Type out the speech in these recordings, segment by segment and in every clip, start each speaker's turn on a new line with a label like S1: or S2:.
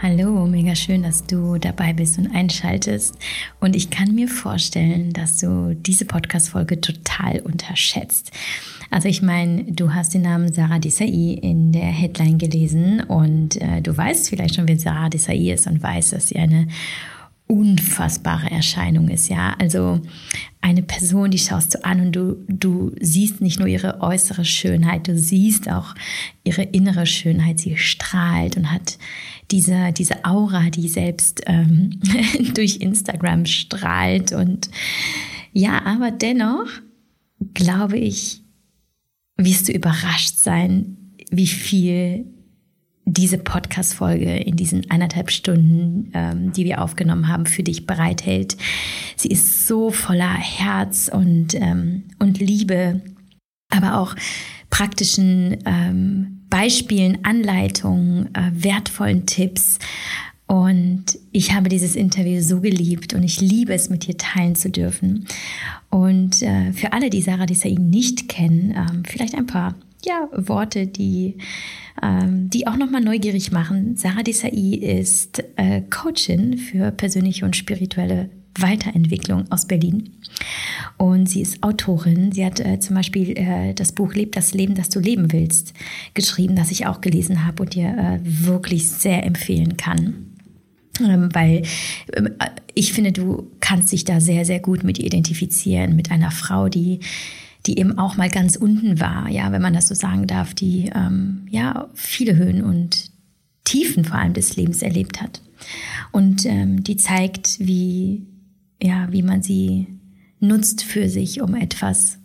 S1: Hallo, mega schön, dass du dabei bist und einschaltest. Und ich kann mir vorstellen, dass du diese Podcast-Folge total unterschätzt. Also ich meine, du hast den Namen Sarah Desai in der Headline gelesen und äh, du weißt vielleicht schon, wer Sarah Desai ist und weißt, dass sie eine unfassbare Erscheinung ist, ja. Also eine Person, die schaust du an und du, du siehst nicht nur ihre äußere Schönheit, du siehst auch ihre innere Schönheit. Sie strahlt und hat diese, diese Aura, die selbst ähm, durch Instagram strahlt. Und ja, aber dennoch glaube ich, wirst du überrascht sein, wie viel diese Podcast-Folge in diesen eineinhalb Stunden, ähm, die wir aufgenommen haben, für dich bereithält. Sie ist so voller Herz und, ähm, und Liebe, aber auch praktischen ähm, Beispielen, Anleitungen, äh, wertvollen Tipps. Und ich habe dieses Interview so geliebt und ich liebe es, mit dir teilen zu dürfen. Und äh, für alle, die Sarah Desai nicht kennen, äh, vielleicht ein paar ja, Worte, die, ähm, die auch nochmal neugierig machen. Sarah Desai ist äh, Coachin für persönliche und spirituelle Weiterentwicklung aus Berlin. Und sie ist Autorin. Sie hat äh, zum Beispiel äh, das Buch Leb das Leben, das du leben willst geschrieben, das ich auch gelesen habe und dir äh, wirklich sehr empfehlen kann. Ähm, weil ähm, ich finde, du kannst dich da sehr, sehr gut mit identifizieren, mit einer Frau, die die eben auch mal ganz unten war, ja, wenn man das so sagen darf, die ähm, ja viele Höhen und Tiefen vor allem des Lebens erlebt hat. Und ähm, die zeigt, wie, ja, wie man sie nutzt für sich, um etwas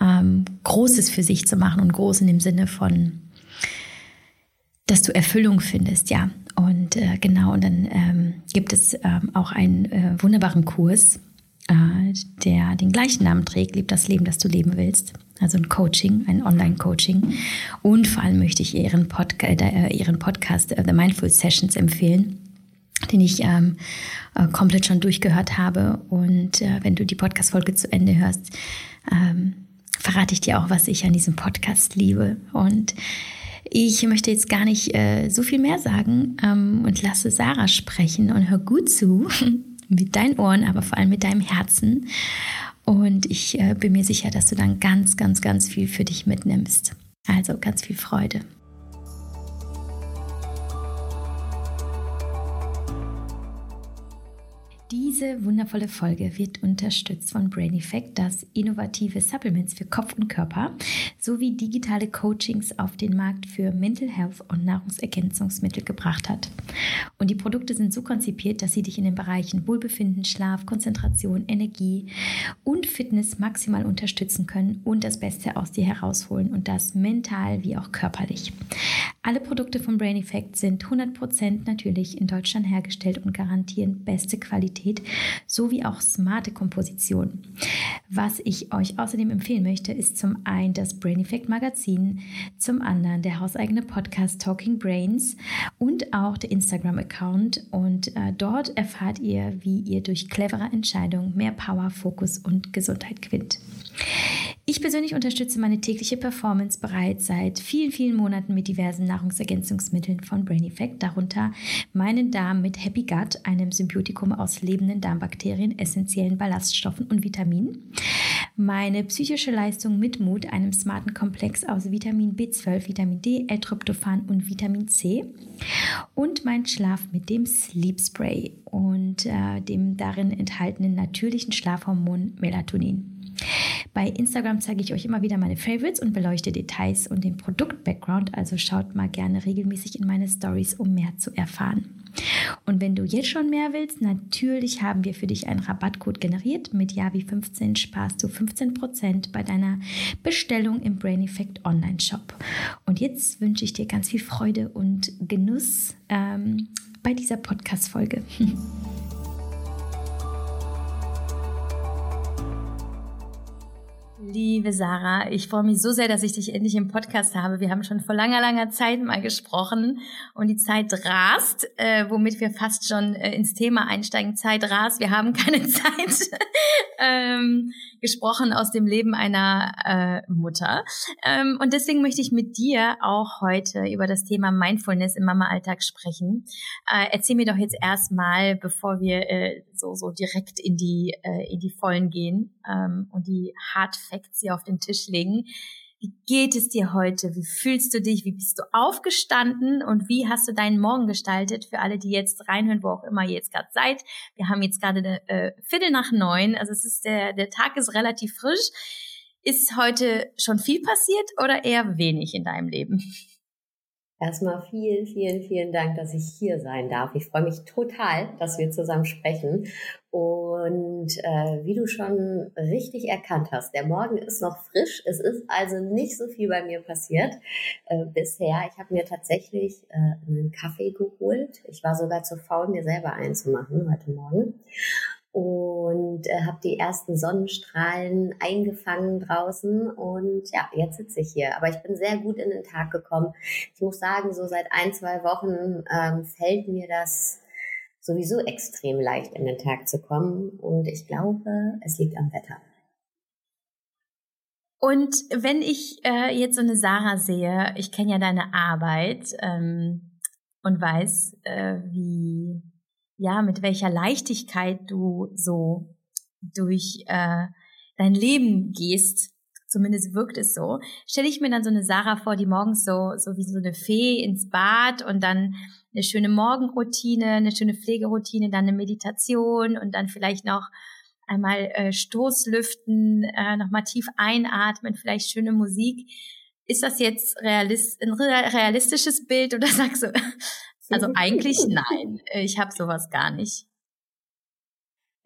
S1: ähm, Großes für sich zu machen und groß in dem Sinne von, dass du Erfüllung findest, ja. Und äh, genau, und dann ähm, gibt es ähm, auch einen äh, wunderbaren Kurs, der den gleichen Namen trägt, Leb das Leben, das du leben willst. Also ein Coaching, ein Online-Coaching. Und vor allem möchte ich ihren, Podca äh, ihren Podcast äh, The Mindful Sessions empfehlen, den ich ähm, äh, komplett schon durchgehört habe. Und äh, wenn du die Podcast-Folge zu Ende hörst, ähm, verrate ich dir auch, was ich an diesem Podcast liebe. Und ich möchte jetzt gar nicht äh, so viel mehr sagen ähm, und lasse Sarah sprechen und hör gut zu. mit deinen Ohren, aber vor allem mit deinem Herzen. Und ich äh, bin mir sicher, dass du dann ganz, ganz, ganz viel für dich mitnimmst. Also ganz viel Freude. Diese wundervolle Folge wird unterstützt von Brain Effect, das innovative Supplements für Kopf und Körper sowie digitale Coachings auf den Markt für Mental Health und Nahrungsergänzungsmittel gebracht hat. Und die Produkte sind so konzipiert, dass sie dich in den Bereichen Wohlbefinden, Schlaf, Konzentration, Energie und Fitness maximal unterstützen können und das Beste aus dir herausholen und das mental wie auch körperlich. Alle Produkte von Brain Effect sind 100% natürlich in Deutschland hergestellt und garantieren beste Qualität sowie auch smarte Komposition. Was ich euch außerdem empfehlen möchte, ist zum einen das Brain Effect Magazin, zum anderen der hauseigene Podcast Talking Brains und auch der Instagram-Account. Und äh, dort erfahrt ihr, wie ihr durch clevere Entscheidungen mehr Power, Fokus und Gesundheit gewinnt. Ich persönlich unterstütze meine tägliche Performance bereits seit vielen, vielen Monaten mit diversen Nahrungsergänzungsmitteln von Brain Effect, darunter meinen Darm mit Happy Gut, einem Symbiotikum aus lebenden Darmbakterien, essentiellen Ballaststoffen und Vitaminen, meine psychische Leistung mit Mut, einem smarten Komplex aus Vitamin B12, Vitamin D, L-Tryptophan und Vitamin C und mein Schlaf mit dem Sleep Spray und äh, dem darin enthaltenen natürlichen Schlafhormon Melatonin. Bei Instagram zeige ich euch immer wieder meine Favorites und beleuchte Details und den Produkt-Background, also schaut mal gerne regelmäßig in meine Stories, um mehr zu erfahren. Und wenn du jetzt schon mehr willst, natürlich haben wir für dich einen Rabattcode generiert. Mit Javi15 sparst du 15% bei deiner Bestellung im Brain Effect Online Shop. Und jetzt wünsche ich dir ganz viel Freude und Genuss ähm, bei dieser Podcast-Folge. Liebe Sarah, ich freue mich so sehr, dass ich dich endlich im Podcast habe. Wir haben schon vor langer, langer Zeit mal gesprochen und die Zeit rast, äh, womit wir fast schon äh, ins Thema einsteigen. Zeit rast, wir haben keine Zeit. ähm, gesprochen aus dem Leben einer äh, Mutter. Ähm, und deswegen möchte ich mit dir auch heute über das Thema Mindfulness im Mama-Alltag sprechen. Äh, erzähl mir doch jetzt erstmal, bevor wir äh, so, so direkt in die, äh, in die Vollen gehen ähm, und die Hard Facts hier auf den Tisch legen. Wie geht es dir heute? Wie fühlst du dich? Wie bist du aufgestanden? Und wie hast du deinen Morgen gestaltet? Für alle, die jetzt reinhören, wo auch immer ihr jetzt gerade seid. Wir haben jetzt gerade eine äh, Viertel nach neun. Also es ist der, der Tag ist relativ frisch. Ist heute schon viel passiert oder eher wenig in deinem Leben?
S2: Erstmal vielen, vielen, vielen Dank, dass ich hier sein darf. Ich freue mich total, dass wir zusammen sprechen. Und äh, wie du schon richtig erkannt hast, der Morgen ist noch frisch. Es ist also nicht so viel bei mir passiert äh, bisher. Ich habe mir tatsächlich äh, einen Kaffee geholt. Ich war sogar zu faul, mir selber einzumachen heute Morgen und äh, habe die ersten Sonnenstrahlen eingefangen draußen und ja, jetzt sitze ich hier. Aber ich bin sehr gut in den Tag gekommen. Ich muss sagen, so seit ein, zwei Wochen ähm, fällt mir das sowieso extrem leicht in den Tag zu kommen und ich glaube, es liegt am Wetter.
S1: Und wenn ich äh, jetzt so eine Sarah sehe, ich kenne ja deine Arbeit ähm, und weiß, äh, wie ja, mit welcher Leichtigkeit du so durch äh, dein Leben gehst, zumindest wirkt es so, stelle ich mir dann so eine Sarah vor, die morgens so, so wie so eine Fee ins Bad und dann eine schöne Morgenroutine, eine schöne Pflegeroutine, dann eine Meditation und dann vielleicht noch einmal äh, Stoßlüften, äh, nochmal tief einatmen, vielleicht schöne Musik. Ist das jetzt realist, ein realistisches Bild oder sagst du, also eigentlich nein, ich habe sowas gar nicht.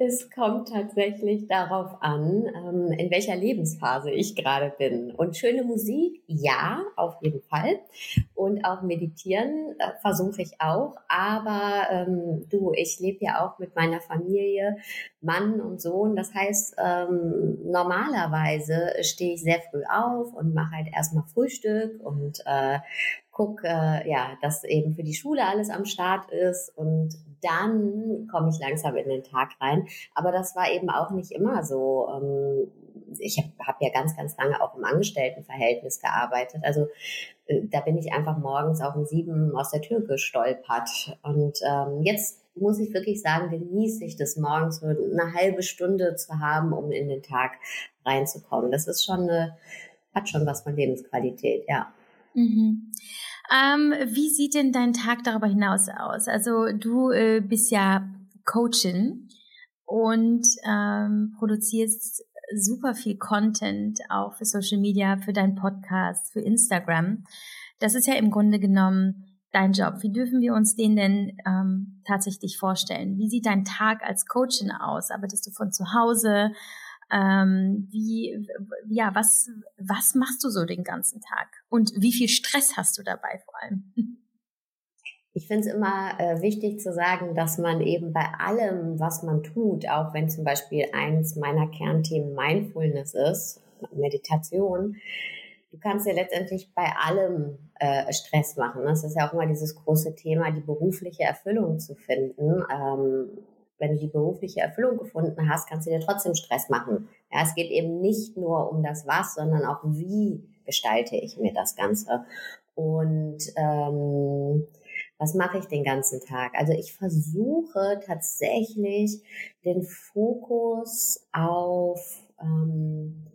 S2: Es kommt tatsächlich darauf an, ähm, in welcher Lebensphase ich gerade bin. Und schöne Musik, ja, auf jeden Fall. Und auch meditieren äh, versuche ich auch. Aber ähm, du, ich lebe ja auch mit meiner Familie, Mann und Sohn. Das heißt, ähm, normalerweise stehe ich sehr früh auf und mache halt erstmal Frühstück und äh, guck, äh, ja, dass eben für die Schule alles am Start ist und dann komme ich langsam in den Tag rein. Aber das war eben auch nicht immer so. Ähm, ich habe hab ja ganz, ganz lange auch im Angestelltenverhältnis gearbeitet. Also äh, da bin ich einfach morgens auch um sieben aus der Tür gestolpert. Und ähm, jetzt muss ich wirklich sagen, genieße ich das morgens so eine halbe Stunde zu haben, um in den Tag reinzukommen. Das ist schon eine, hat schon was von Lebensqualität, ja.
S1: Mhm. Ähm, wie sieht denn dein Tag darüber hinaus aus? Also du äh, bist ja Coachin und ähm, produzierst super viel Content auch für Social Media, für deinen Podcast, für Instagram. Das ist ja im Grunde genommen dein Job. Wie dürfen wir uns den denn ähm, tatsächlich vorstellen? Wie sieht dein Tag als Coachin aus? Arbeitest du von zu Hause? Ähm, wie, ja, was, was machst du so den ganzen Tag? Und wie viel Stress hast du dabei vor allem?
S2: Ich finde es immer äh, wichtig zu sagen, dass man eben bei allem, was man tut, auch wenn zum Beispiel eins meiner Kernthemen Mindfulness ist, Meditation, du kannst ja letztendlich bei allem äh, Stress machen. Das ist ja auch immer dieses große Thema, die berufliche Erfüllung zu finden. Ähm, wenn du die berufliche Erfüllung gefunden hast, kannst du dir trotzdem Stress machen. Ja, es geht eben nicht nur um das Was, sondern auch wie gestalte ich mir das Ganze. Und ähm, was mache ich den ganzen Tag? Also ich versuche tatsächlich den Fokus auf ähm, äh,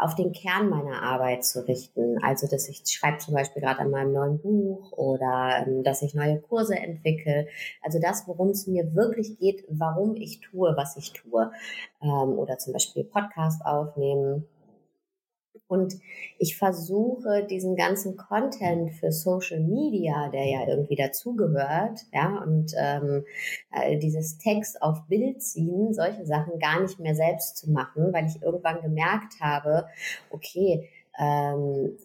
S2: auf den Kern meiner Arbeit zu richten. Also, dass ich schreibe zum Beispiel gerade an meinem neuen Buch oder ähm, dass ich neue Kurse entwickle. Also das, worum es mir wirklich geht, warum ich tue, was ich tue. Ähm, oder zum Beispiel Podcast aufnehmen und ich versuche diesen ganzen Content für Social Media, der ja irgendwie dazugehört, ja, und ähm, äh, dieses Text auf Bild ziehen, solche Sachen gar nicht mehr selbst zu machen, weil ich irgendwann gemerkt habe, okay, ähm,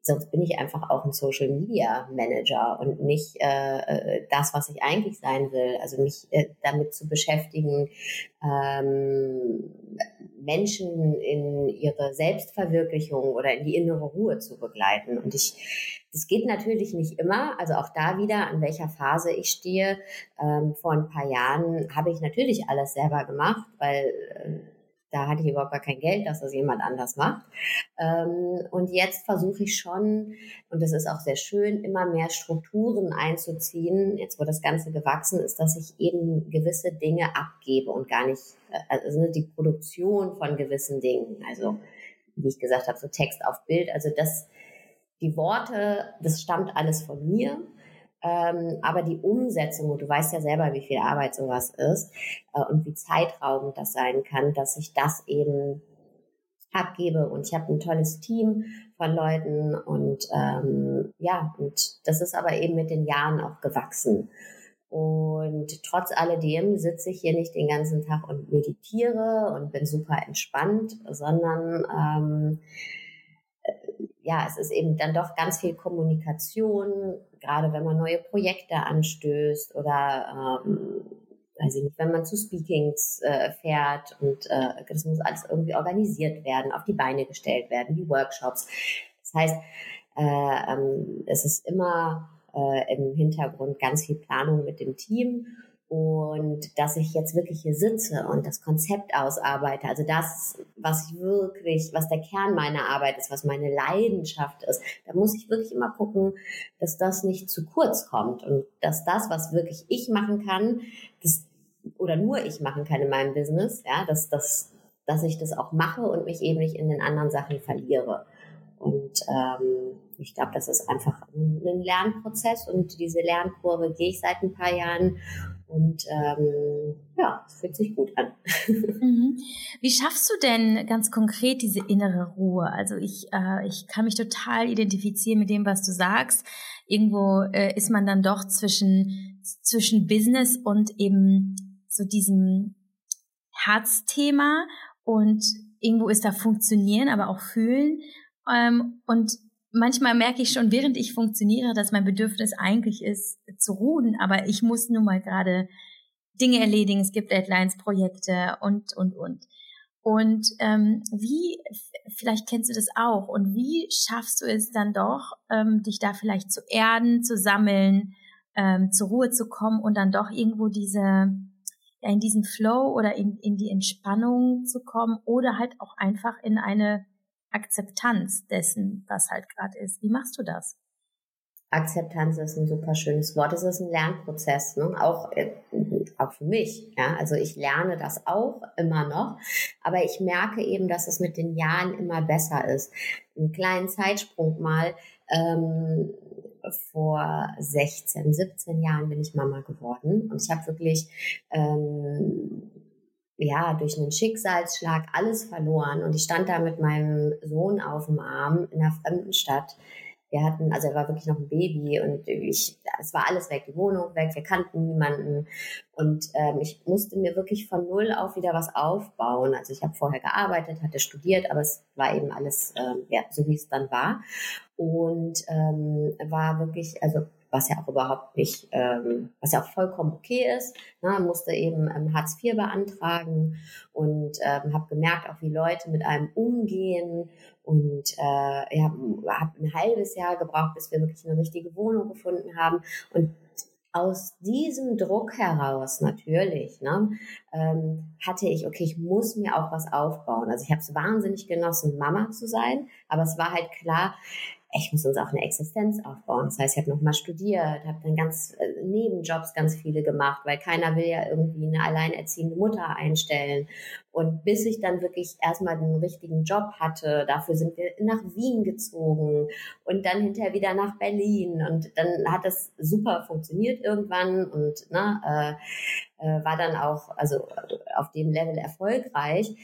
S2: sonst bin ich einfach auch ein Social Media Manager und nicht äh, äh, das, was ich eigentlich sein will. Also mich äh, damit zu beschäftigen, ähm, Menschen in ihre Selbstverwirklichung oder in die innere Ruhe zu begleiten. Und ich, das geht natürlich nicht immer. Also auch da wieder, an welcher Phase ich stehe. Ähm, vor ein paar Jahren habe ich natürlich alles selber gemacht, weil äh, da hatte ich überhaupt gar kein Geld, dass das jemand anders macht. Ähm, und jetzt versuche ich schon, und das ist auch sehr schön, immer mehr Strukturen einzuziehen, jetzt wo das Ganze gewachsen ist, dass ich eben gewisse Dinge abgebe und gar nicht, äh, also die Produktion von gewissen Dingen, also wie ich gesagt habe, so Text auf Bild, also das, die Worte, das stammt alles von mir ähm, aber die Umsetzung, und du weißt ja selber, wie viel Arbeit sowas ist äh, und wie zeitraubend das sein kann, dass ich das eben abgebe. Und ich habe ein tolles Team von Leuten und ähm, ja, und das ist aber eben mit den Jahren auch gewachsen. Und trotz alledem sitze ich hier nicht den ganzen Tag und meditiere und bin super entspannt, sondern ähm, ja, es ist eben dann doch ganz viel Kommunikation, gerade wenn man neue Projekte anstößt oder ähm, weiß ich nicht, wenn man zu Speakings äh, fährt und äh, das muss alles irgendwie organisiert werden, auf die Beine gestellt werden, die Workshops. Das heißt, äh, ähm, es ist immer äh, im Hintergrund ganz viel Planung mit dem Team und dass ich jetzt wirklich hier sitze und das Konzept ausarbeite, also das, was ich wirklich, was der Kern meiner Arbeit ist, was meine Leidenschaft ist, da muss ich wirklich immer gucken, dass das nicht zu kurz kommt und dass das, was wirklich ich machen kann, das, oder nur ich machen kann in meinem Business, ja, dass, dass, dass ich das auch mache und mich eben nicht in den anderen Sachen verliere. Und ähm, ich glaube, das ist einfach ein Lernprozess und diese Lernkurve gehe ich seit ein paar Jahren und ähm, ja, es fühlt sich gut an.
S1: Mhm. Wie schaffst du denn ganz konkret diese innere Ruhe? Also ich, äh, ich kann mich total identifizieren mit dem, was du sagst. Irgendwo äh, ist man dann doch zwischen, zwischen Business und eben so diesem Herzthema und irgendwo ist da Funktionieren, aber auch Fühlen. Ähm, und manchmal merke ich schon, während ich funktioniere, dass mein Bedürfnis eigentlich ist, zu ruhen, aber ich muss nun mal gerade Dinge erledigen, es gibt Deadlines, Projekte und, und, und. Und ähm, wie, vielleicht kennst du das auch, und wie schaffst du es dann doch, ähm, dich da vielleicht zu erden, zu sammeln, ähm, zur Ruhe zu kommen und dann doch irgendwo diese, ja, in diesen Flow oder in, in die Entspannung zu kommen oder halt auch einfach in eine Akzeptanz dessen, was halt gerade ist. Wie machst du das?
S2: Akzeptanz ist ein super schönes Wort. Es ist ein Lernprozess, ne? auch, äh, auch für mich. Ja? Also ich lerne das auch immer noch, aber ich merke eben, dass es mit den Jahren immer besser ist. Einen kleinen Zeitsprung mal. Ähm, vor 16, 17 Jahren bin ich Mama geworden und ich habe wirklich ähm, ja, durch einen Schicksalsschlag alles verloren. Und ich stand da mit meinem Sohn auf dem Arm in einer fremden Stadt. Wir hatten, also er war wirklich noch ein Baby und ich, es war alles weg, die Wohnung weg, wir kannten niemanden. Und ähm, ich musste mir wirklich von null auf wieder was aufbauen. Also ich habe vorher gearbeitet, hatte studiert, aber es war eben alles ähm, ja, so, wie es dann war. Und ähm, war wirklich, also was ja auch überhaupt nicht, ähm, was ja auch vollkommen okay ist. Ne? Musste eben ähm, Hartz IV beantragen und ähm, habe gemerkt, auch wie Leute mit einem umgehen und äh, ja, habe ein halbes Jahr gebraucht, bis wir wirklich eine richtige Wohnung gefunden haben und aus diesem Druck heraus natürlich ne, ähm, hatte ich, okay, ich muss mir auch was aufbauen. Also ich habe es wahnsinnig genossen, Mama zu sein, aber es war halt klar, ich muss uns auch eine Existenz aufbauen. Das heißt, ich habe nochmal studiert, habe dann ganz äh, Nebenjobs ganz viele gemacht, weil keiner will ja irgendwie eine alleinerziehende Mutter einstellen. Und bis ich dann wirklich erstmal den richtigen Job hatte, dafür sind wir nach Wien gezogen und dann hinterher wieder nach Berlin. Und dann hat das super funktioniert irgendwann und ne, äh, äh, war dann auch also auf dem Level erfolgreich.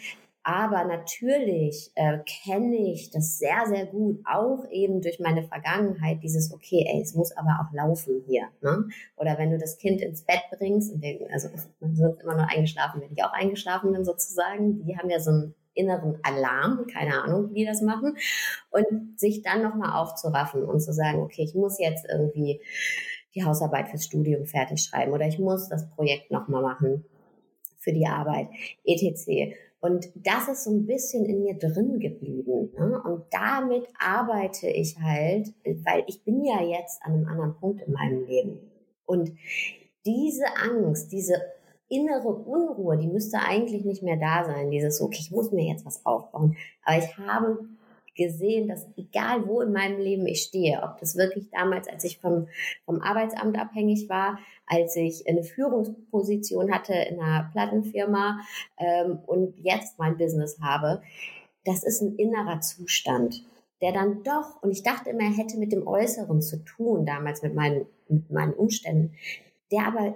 S2: Aber natürlich äh, kenne ich das sehr, sehr gut, auch eben durch meine Vergangenheit, dieses, okay, ey, es muss aber auch laufen hier. Ne? Oder wenn du das Kind ins Bett bringst, und den, also man wird immer nur eingeschlafen, wenn ich auch eingeschlafen bin sozusagen, die haben ja so einen inneren Alarm, keine Ahnung, wie die das machen, und sich dann nochmal aufzuraffen und zu sagen, okay, ich muss jetzt irgendwie die Hausarbeit fürs Studium fertig schreiben oder ich muss das Projekt nochmal machen für die Arbeit, etc. Und das ist so ein bisschen in mir drin geblieben. Ne? Und damit arbeite ich halt, weil ich bin ja jetzt an einem anderen Punkt in meinem Leben. Und diese Angst, diese innere Unruhe, die müsste eigentlich nicht mehr da sein. Dieses, okay, ich muss mir jetzt was aufbauen. Aber ich habe gesehen, dass egal wo in meinem Leben ich stehe, ob das wirklich damals, als ich vom, vom Arbeitsamt abhängig war, als ich eine Führungsposition hatte in einer Plattenfirma ähm, und jetzt mein Business habe, das ist ein innerer Zustand, der dann doch, und ich dachte immer, er hätte mit dem Äußeren zu tun, damals mit meinen, mit meinen Umständen, der aber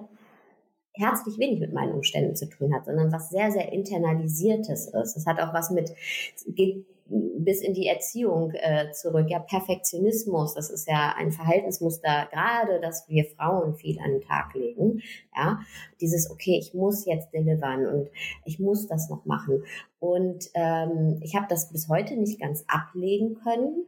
S2: herzlich wenig mit meinen Umständen zu tun hat, sondern was sehr, sehr internalisiertes ist. Es hat auch was mit, geht bis in die Erziehung äh, zurück. Ja, Perfektionismus, das ist ja ein Verhaltensmuster, gerade dass wir Frauen viel an den Tag legen. Ja, dieses, okay, ich muss jetzt delivern und ich muss das noch machen. Und ähm, ich habe das bis heute nicht ganz ablegen können,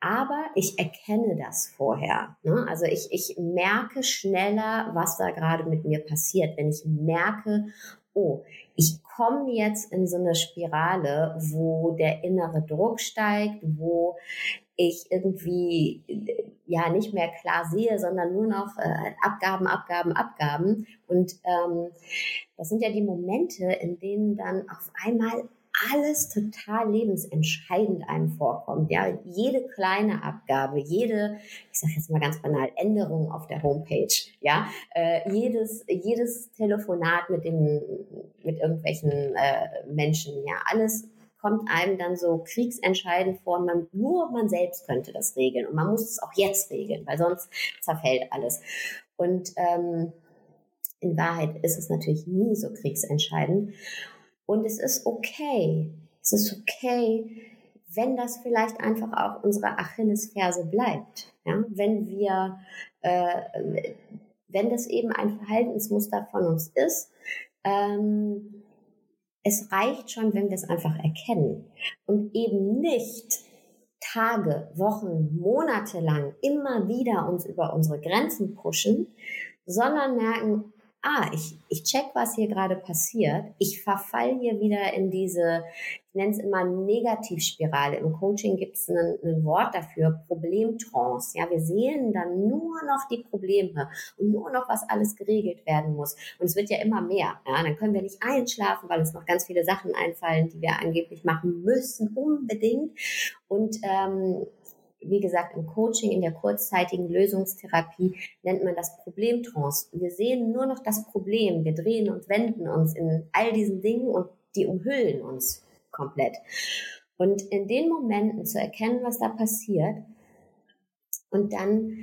S2: aber ich erkenne das vorher. Ne? Also ich, ich merke schneller, was da gerade mit mir passiert. Wenn ich merke, oh, ich komme jetzt in so eine Spirale, wo der innere Druck steigt, wo ich irgendwie ja nicht mehr klar sehe, sondern nur noch äh, Abgaben, Abgaben, Abgaben. Und ähm, das sind ja die Momente, in denen dann auf einmal alles total lebensentscheidend einem vorkommt. Ja, jede kleine Abgabe, jede, ich sage jetzt mal ganz banal, Änderung auf der Homepage, ja, äh, jedes jedes Telefonat mit dem mit irgendwelchen äh, Menschen, ja, alles kommt einem dann so kriegsentscheidend vor. Man, nur man selbst könnte das regeln und man muss es auch jetzt regeln, weil sonst zerfällt alles. Und ähm, in Wahrheit ist es natürlich nie so kriegsentscheidend. Und es ist okay. Es ist okay, wenn das vielleicht einfach auch unsere Achillesferse bleibt. Ja? Wenn wir, äh, wenn das eben ein Verhaltensmuster von uns ist, ähm, es reicht schon, wenn wir es einfach erkennen und eben nicht Tage, Wochen, Monate lang immer wieder uns über unsere Grenzen pushen, sondern merken, ah, ich, ich check, was hier gerade passiert. Ich verfall hier wieder in diese, ich nenne es immer Negativspirale. Im Coaching gibt es ein, ein, Wort dafür, Problemtrance. Ja, wir sehen dann nur noch die Probleme und nur noch, was alles geregelt werden muss. Und es wird ja immer mehr. Ja, dann können wir nicht einschlafen, weil uns noch ganz viele Sachen einfallen, die wir angeblich machen müssen, unbedingt. Und ähm, wie gesagt, im Coaching, in der kurzzeitigen Lösungstherapie nennt man das Problemtrance. Wir sehen nur noch das Problem. Wir drehen und wenden uns in all diesen Dingen und die umhüllen uns komplett. Und in den Momenten zu erkennen, was da passiert und dann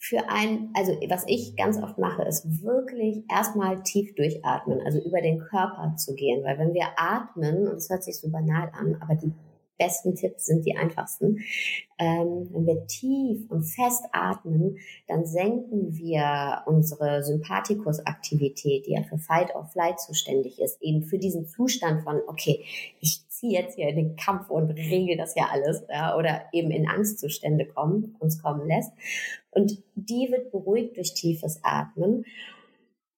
S2: für ein, also was ich ganz oft mache, ist wirklich erstmal tief durchatmen, also über den Körper zu gehen, weil wenn wir atmen, und es hört sich so banal an, aber die besten Tipps sind die einfachsten. Ähm, wenn wir tief und fest atmen, dann senken wir unsere Sympathikusaktivität, die ja für Fight or Flight zuständig ist, eben für diesen Zustand von, okay, ich ziehe jetzt hier in den Kampf und regel das ja alles, ja, oder eben in Angstzustände kommen, uns kommen lässt. Und die wird beruhigt durch tiefes Atmen.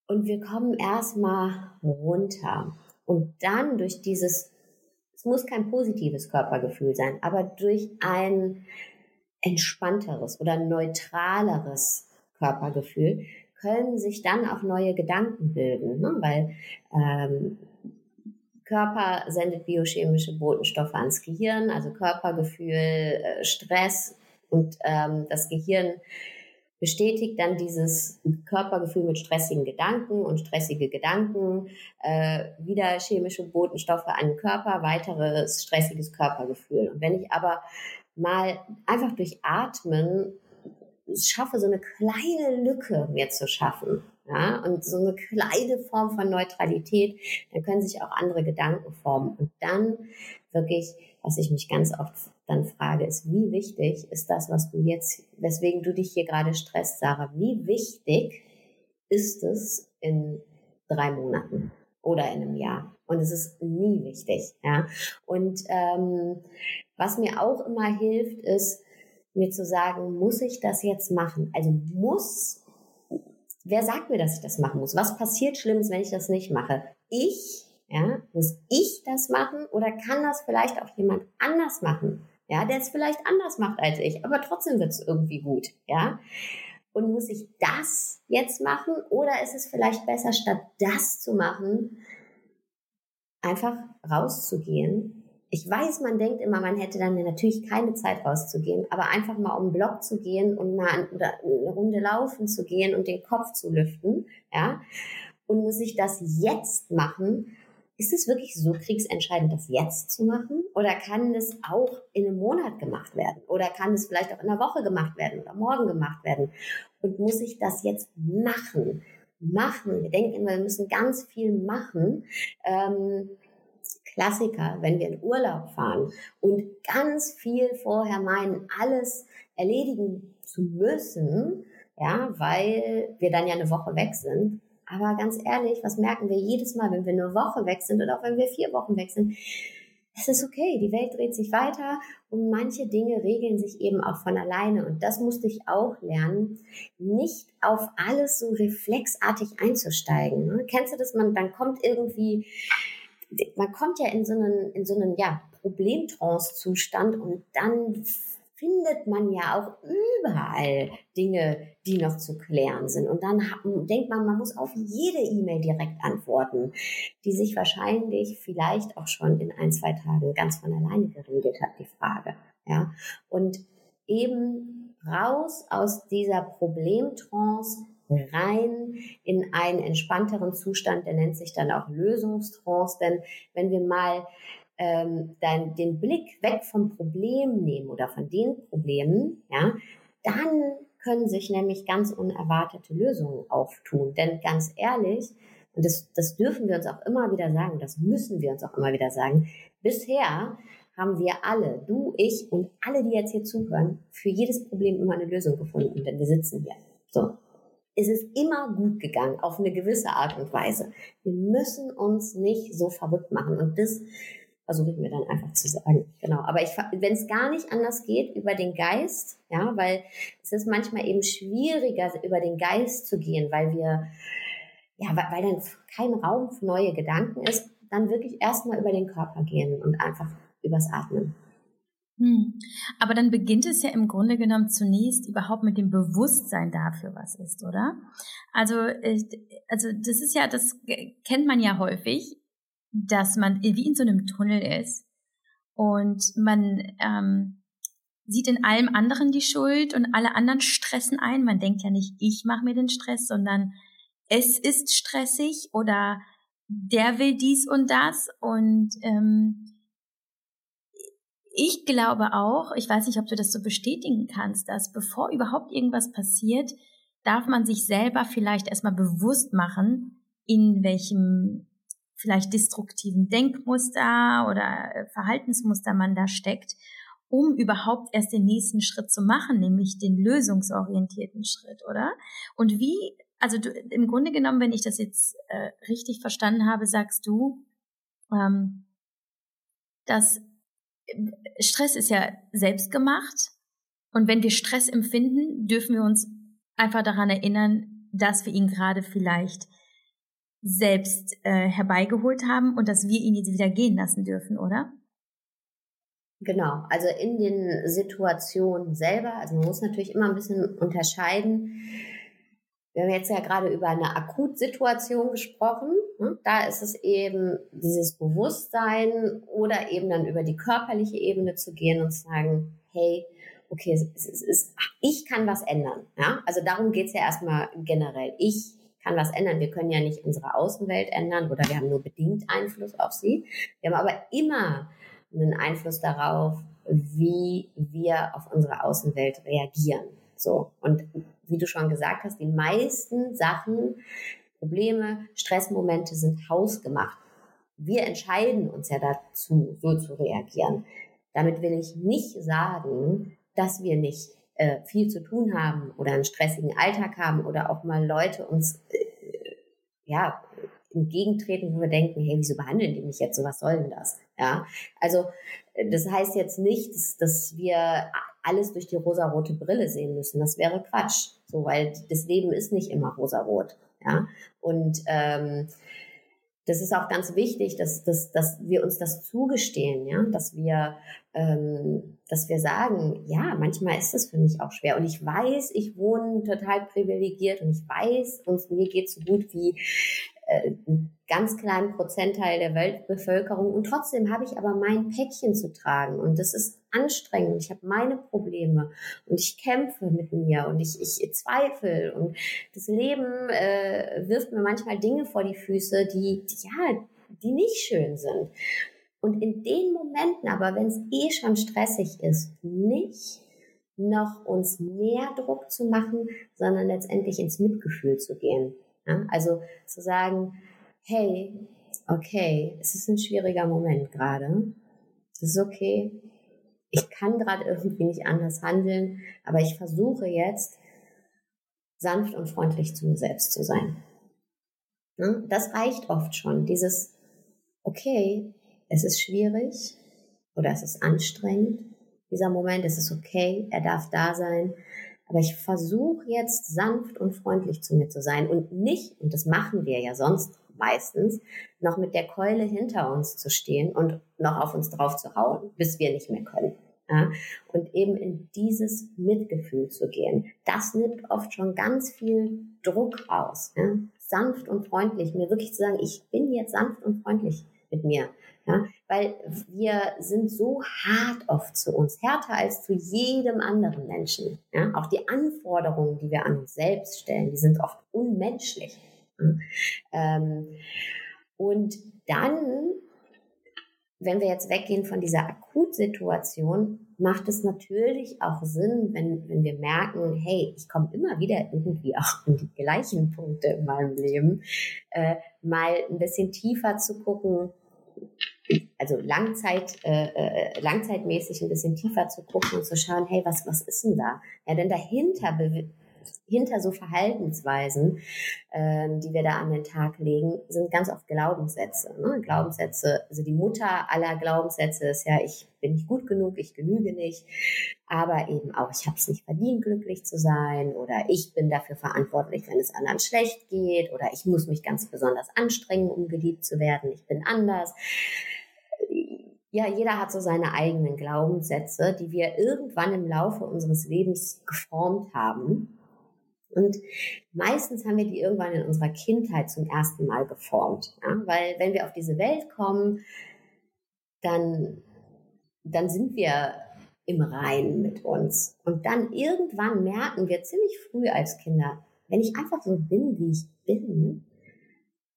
S2: Und wir kommen erstmal runter. Und dann durch dieses es muss kein positives Körpergefühl sein, aber durch ein entspannteres oder neutraleres Körpergefühl können sich dann auch neue Gedanken bilden, ne? weil ähm, Körper sendet biochemische Botenstoffe ans Gehirn, also Körpergefühl, äh, Stress und ähm, das Gehirn bestätigt dann dieses Körpergefühl mit stressigen Gedanken und stressige Gedanken, äh, wieder chemische Botenstoffe an den Körper, weiteres stressiges Körpergefühl. Und wenn ich aber mal einfach durch Atmen schaffe, so eine kleine Lücke mir zu schaffen, ja, und so eine kleine Form von Neutralität, dann können sich auch andere Gedanken formen. Und dann wirklich, was ich mich ganz oft dann frage, ist, wie wichtig ist das, was du jetzt, weswegen du dich hier gerade stresst, Sarah, wie wichtig ist es in drei Monaten oder in einem Jahr? Und es ist nie wichtig, ja. Und ähm, was mir auch immer hilft, ist, mir zu sagen, muss ich das jetzt machen? Also muss, wer sagt mir, dass ich das machen muss? Was passiert Schlimmes, wenn ich das nicht mache? Ich Ja, muss ich das machen oder kann das vielleicht auch jemand anders machen? Ja, der es vielleicht anders macht als ich, aber trotzdem wird es irgendwie gut. Ja, und muss ich das jetzt machen oder ist es vielleicht besser, statt das zu machen, einfach rauszugehen? Ich weiß, man denkt immer, man hätte dann natürlich keine Zeit rauszugehen, aber einfach mal um den Block zu gehen und mal eine Runde laufen zu gehen und den Kopf zu lüften, ja, und muss ich das jetzt machen, ist es wirklich so kriegsentscheidend, das jetzt zu machen? Oder kann es auch in einem Monat gemacht werden? Oder kann es vielleicht auch in einer Woche gemacht werden oder morgen gemacht werden? Und muss ich das jetzt machen? Machen. Wir denken immer, wir müssen ganz viel machen. Ähm, Klassiker, wenn wir in Urlaub fahren und ganz viel vorher meinen, alles erledigen zu müssen, ja, weil wir dann ja eine Woche weg sind, aber ganz ehrlich, was merken wir jedes Mal, wenn wir eine Woche weg sind oder auch wenn wir vier Wochen weg sind? Es ist okay, die Welt dreht sich weiter und manche Dinge regeln sich eben auch von alleine. Und das musste ich auch lernen, nicht auf alles so reflexartig einzusteigen. Ne? Kennst du das? Man, dann kommt irgendwie, man kommt ja in so einen, in so einen, ja, Problemtrance-Zustand und dann findet man ja auch überall Dinge, die noch zu klären sind. Und dann denkt man, man muss auf jede E-Mail direkt antworten, die sich wahrscheinlich vielleicht auch schon in ein, zwei Tagen ganz von alleine geregelt hat, die Frage. Ja. Und eben raus aus dieser Problemtrance rein in einen entspannteren Zustand, der nennt sich dann auch Lösungstrance, denn wenn wir mal ähm, dann den Blick weg vom Problem nehmen oder von den Problemen, ja, dann können sich nämlich ganz unerwartete Lösungen auftun. Denn ganz ehrlich, und das, das dürfen wir uns auch immer wieder sagen, das müssen wir uns auch immer wieder sagen, bisher haben wir alle, du, ich und alle, die jetzt hier zuhören, für jedes Problem immer eine Lösung gefunden, denn wir sitzen hier. So. Es ist immer gut gegangen, auf eine gewisse Art und Weise. Wir müssen uns nicht so verrückt machen. Und das versuche ich mir dann einfach zu sagen. Genau. Aber wenn es gar nicht anders geht, über den Geist, ja, weil es ist manchmal eben schwieriger, über den Geist zu gehen, weil wir, ja, weil, weil dann kein Raum für neue Gedanken ist, dann wirklich erstmal über den Körper gehen und einfach übers Atmen.
S1: Hm. Aber dann beginnt es ja im Grunde genommen zunächst überhaupt mit dem Bewusstsein dafür, was ist, oder? Also, also das ist ja, das kennt man ja häufig dass man wie in so einem Tunnel ist und man ähm, sieht in allem anderen die Schuld und alle anderen stressen ein. Man denkt ja nicht, ich mache mir den Stress, sondern es ist stressig oder der will dies und das und ähm, ich glaube auch, ich weiß nicht, ob du das so bestätigen kannst, dass bevor überhaupt irgendwas passiert, darf man sich selber vielleicht erstmal bewusst machen, in welchem vielleicht destruktiven Denkmuster oder äh, Verhaltensmuster man da steckt, um überhaupt erst den nächsten Schritt zu machen, nämlich den lösungsorientierten Schritt, oder? Und wie, also du, im Grunde genommen, wenn ich das jetzt äh, richtig verstanden habe, sagst du, ähm, dass äh, Stress ist ja selbst gemacht und wenn wir Stress empfinden, dürfen wir uns einfach daran erinnern, dass wir ihn gerade vielleicht selbst äh, herbeigeholt haben und dass wir ihn jetzt wieder gehen lassen dürfen, oder?
S2: Genau, also in den Situationen selber, also man muss natürlich immer ein bisschen unterscheiden. Wir haben jetzt ja gerade über eine Akutsituation gesprochen. Ne? Da ist es eben dieses Bewusstsein oder eben dann über die körperliche Ebene zu gehen und zu sagen, hey, okay, es, es, ich kann was ändern. Ja? Also darum geht's ja erstmal generell. Ich kann was ändern. Wir können ja nicht unsere Außenwelt ändern oder wir haben nur bedingt Einfluss auf sie. Wir haben aber immer einen Einfluss darauf, wie wir auf unsere Außenwelt reagieren. So. Und wie du schon gesagt hast, die meisten Sachen, Probleme, Stressmomente sind hausgemacht. Wir entscheiden uns ja dazu, so zu reagieren. Damit will ich nicht sagen, dass wir nicht äh, viel zu tun haben oder einen stressigen Alltag haben oder auch mal Leute uns äh, ja entgegentreten, wo wir denken, hey, wieso behandeln die mich jetzt so? Was soll denn das? Ja, also äh, das heißt jetzt nicht, dass, dass wir alles durch die rosarote Brille sehen müssen. Das wäre Quatsch, so weil das Leben ist nicht immer rosarot. Ja, und ähm, das ist auch ganz wichtig, dass, dass, dass wir uns das zugestehen, ja, dass wir, ähm, dass wir sagen, ja, manchmal ist es für mich auch schwer. Und ich weiß, ich wohne total privilegiert und ich weiß, uns, mir geht so gut wie äh, ganz kleinen Prozentteil der Weltbevölkerung und trotzdem habe ich aber mein Päckchen zu tragen und das ist anstrengend. Ich habe meine Probleme und ich kämpfe mit mir und ich, ich zweifle und das Leben äh, wirft mir manchmal Dinge vor die Füße, die, die ja, die nicht schön sind. Und in den Momenten, aber wenn es eh schon stressig ist, nicht noch uns mehr Druck zu machen, sondern letztendlich ins Mitgefühl zu gehen. Ja? Also zu sagen, hey, okay, es ist ein schwieriger Moment gerade. Es ist okay. Ich kann gerade irgendwie nicht anders handeln, aber ich versuche jetzt sanft und freundlich zu mir selbst zu sein. Ja? Das reicht oft schon. Dieses, okay, es ist schwierig oder es ist anstrengend. Dieser Moment, es ist okay, er darf da sein. Aber ich versuche jetzt sanft und freundlich zu mir zu sein und nicht, und das machen wir ja sonst meistens, noch mit der Keule hinter uns zu stehen und noch auf uns drauf zu hauen, bis wir nicht mehr können. Ja? Und eben in dieses Mitgefühl zu gehen. Das nimmt oft schon ganz viel Druck aus. Ja? Sanft und freundlich, mir wirklich zu sagen, ich bin jetzt sanft und freundlich mit mir. Ja, weil wir sind so hart oft zu uns, härter als zu jedem anderen Menschen. Ja, auch die Anforderungen, die wir an uns selbst stellen, die sind oft unmenschlich. Ähm, und dann, wenn wir jetzt weggehen von dieser Akutsituation, macht es natürlich auch Sinn, wenn, wenn wir merken, hey, ich komme immer wieder irgendwie auch in die gleichen Punkte in meinem Leben, äh, mal ein bisschen tiefer zu gucken, also Langzeit, äh, äh, langzeitmäßig ein bisschen tiefer zu gucken und zu schauen, hey, was, was ist denn da? Ja, denn dahinter, hinter so Verhaltensweisen, ähm, die wir da an den Tag legen, sind ganz oft Glaubenssätze. Ne? Glaubenssätze, also die Mutter aller Glaubenssätze ist ja, ich bin nicht gut genug, ich genüge nicht, aber eben auch, ich habe es nicht verdient, glücklich zu sein oder ich bin dafür verantwortlich, wenn es anderen schlecht geht oder ich muss mich ganz besonders anstrengen, um geliebt zu werden, ich bin anders ja, jeder hat so seine eigenen Glaubenssätze, die wir irgendwann im Laufe unseres Lebens geformt haben. Und meistens haben wir die irgendwann in unserer Kindheit zum ersten Mal geformt. Ja? Weil wenn wir auf diese Welt kommen, dann, dann sind wir im Reinen mit uns. Und dann irgendwann merken wir ziemlich früh als Kinder, wenn ich einfach so bin, wie ich bin,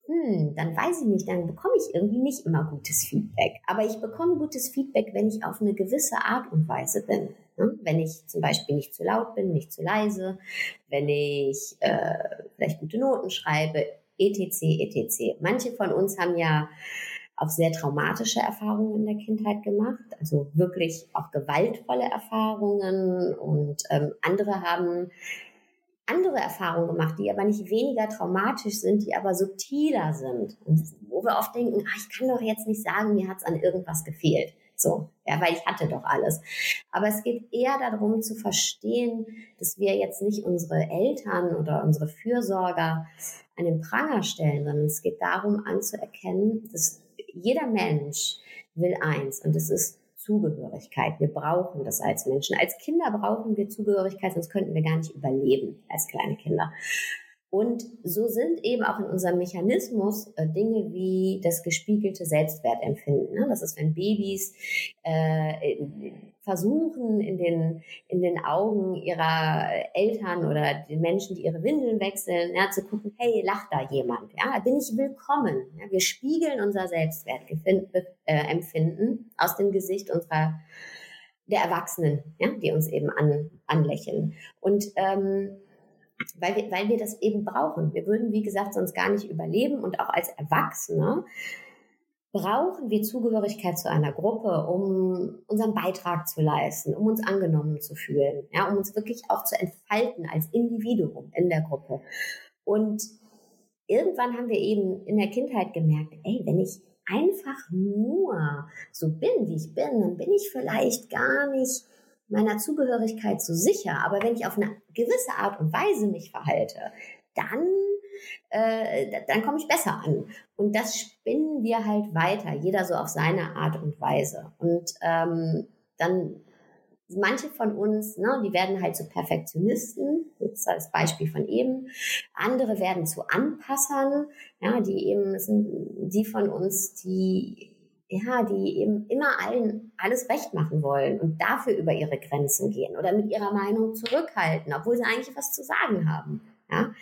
S2: hm, dann weiß ich nicht, dann bekomme ich irgendwie nicht immer gutes Feedback. Aber ich bekomme gutes Feedback, wenn ich auf eine gewisse Art und Weise bin. Ne? Wenn ich zum Beispiel nicht zu laut bin, nicht zu leise, wenn ich äh, vielleicht gute Noten schreibe, etc., etc. Manche von uns haben ja auch sehr traumatische Erfahrungen in der Kindheit gemacht, also wirklich auch gewaltvolle Erfahrungen und ähm, andere haben andere Erfahrungen gemacht, die aber nicht weniger traumatisch sind, die aber subtiler sind. Und wo wir oft denken, ach, ich kann doch jetzt nicht sagen, mir hat es an irgendwas gefehlt. So, ja, weil ich hatte doch alles. Aber es geht eher darum zu verstehen, dass wir jetzt nicht unsere Eltern oder unsere Fürsorger an den Pranger stellen, sondern es geht darum anzuerkennen, dass jeder Mensch will eins und es ist Zugehörigkeit. Wir brauchen das als Menschen. Als Kinder brauchen wir Zugehörigkeit, sonst könnten wir gar nicht überleben als kleine Kinder. Und so sind eben auch in unserem Mechanismus äh, Dinge wie das gespiegelte Selbstwertempfinden. Ne? Das ist, wenn Babys äh, versuchen, in den, in den Augen ihrer Eltern oder den Menschen, die ihre Windeln wechseln, ja, zu gucken, hey, lacht da jemand? Ja, bin ich willkommen? Ja, wir spiegeln unser Selbstwertempfinden äh, aus dem Gesicht unserer der Erwachsenen, ja, die uns eben an, anlächeln. Und ähm, weil wir, weil wir das eben brauchen. Wir würden, wie gesagt, sonst gar nicht überleben und auch als Erwachsene brauchen wir Zugehörigkeit zu einer Gruppe, um unseren Beitrag zu leisten, um uns angenommen zu fühlen, ja, um uns wirklich auch zu entfalten als Individuum in der Gruppe. Und irgendwann haben wir eben in der Kindheit gemerkt, ey, wenn ich einfach nur so bin, wie ich bin, dann bin ich vielleicht gar nicht meiner Zugehörigkeit so sicher. Aber wenn ich auf eine gewisse Art und Weise mich verhalte, dann äh, dann komme ich besser an. Und das spinnen wir halt weiter, jeder so auf seine Art und Weise. Und ähm, dann manche von uns, ne, die werden halt zu Perfektionisten, das ist das Beispiel von eben. Andere werden zu Anpassern, ja, die eben sind die von uns, die ja, die eben immer allen alles recht machen wollen und dafür über ihre Grenzen gehen oder mit ihrer Meinung zurückhalten, obwohl sie eigentlich was zu sagen haben. Ja?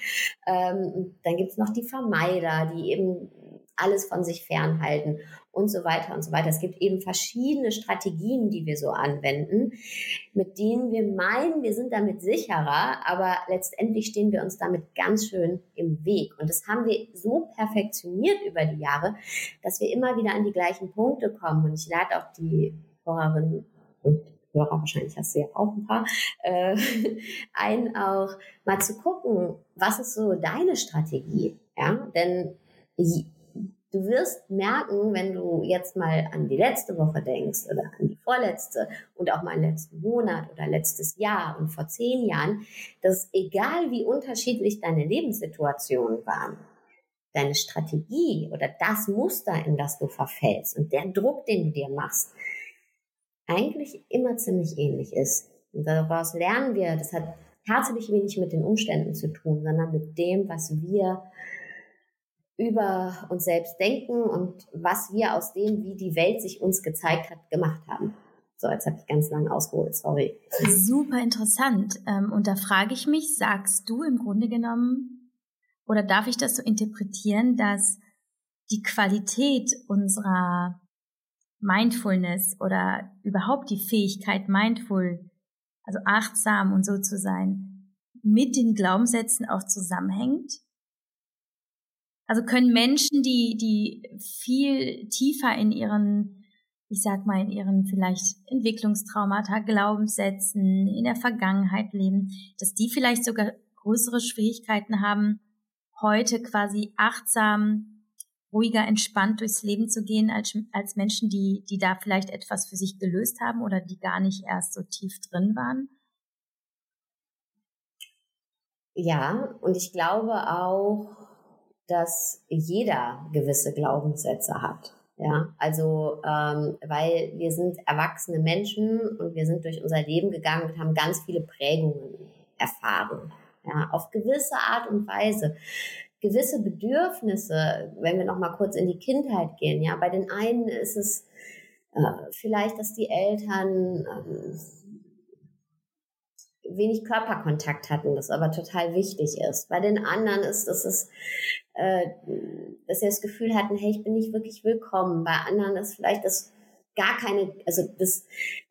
S2: Ähm, dann gibt's noch die Vermeider, die eben alles von sich fernhalten und so weiter und so weiter. Es gibt eben verschiedene Strategien, die wir so anwenden, mit denen wir meinen, wir sind damit sicherer, aber letztendlich stehen wir uns damit ganz schön im Weg. Und das haben wir so perfektioniert über die Jahre, dass wir immer wieder an die gleichen Punkte kommen. Und ich lade auch die Hörerinnen und Hörer, wahrscheinlich hast du ja auch ein paar, äh, ein auch mal zu gucken, was ist so deine Strategie? Ja, denn Du wirst merken, wenn du jetzt mal an die letzte Woche denkst oder an die vorletzte und auch mal an letzten Monat oder letztes Jahr und vor zehn Jahren, dass egal wie unterschiedlich deine Lebenssituationen waren, deine Strategie oder das Muster, in das du verfällst und der Druck, den du dir machst, eigentlich immer ziemlich ähnlich ist. Und daraus lernen wir, das hat herzlich wenig mit den Umständen zu tun, sondern mit dem, was wir über uns selbst denken und was wir aus dem, wie die Welt sich uns gezeigt hat, gemacht haben. So, jetzt habe ich ganz lange ausgeholt, sorry.
S1: Super interessant. Ähm, und da frage ich mich, sagst du im Grunde genommen, oder darf ich das so interpretieren, dass die Qualität unserer Mindfulness oder überhaupt die Fähigkeit, mindful, also achtsam und so zu sein, mit den Glaubenssätzen auch zusammenhängt? Also können Menschen, die, die viel tiefer in ihren, ich sag mal, in ihren vielleicht Entwicklungstraumata, Glaubenssätzen, in der Vergangenheit leben, dass die vielleicht sogar größere Schwierigkeiten haben, heute quasi achtsam, ruhiger, entspannt durchs Leben zu gehen, als, als Menschen, die, die da vielleicht etwas für sich gelöst haben oder die gar nicht erst so tief drin waren?
S2: Ja, und ich glaube auch, dass jeder gewisse Glaubenssätze hat. Ja, also ähm, weil wir sind erwachsene Menschen und wir sind durch unser Leben gegangen und haben ganz viele Prägungen erfahren. Ja, auf gewisse Art und Weise. Gewisse Bedürfnisse, wenn wir noch mal kurz in die Kindheit gehen, ja, bei den einen ist es äh, vielleicht, dass die Eltern ähm, wenig Körperkontakt hatten, das aber total wichtig ist. Bei den anderen ist, dass es äh, dass sie das Gefühl hatten, hey, ich bin nicht wirklich willkommen. Bei anderen ist vielleicht das gar keine, also das,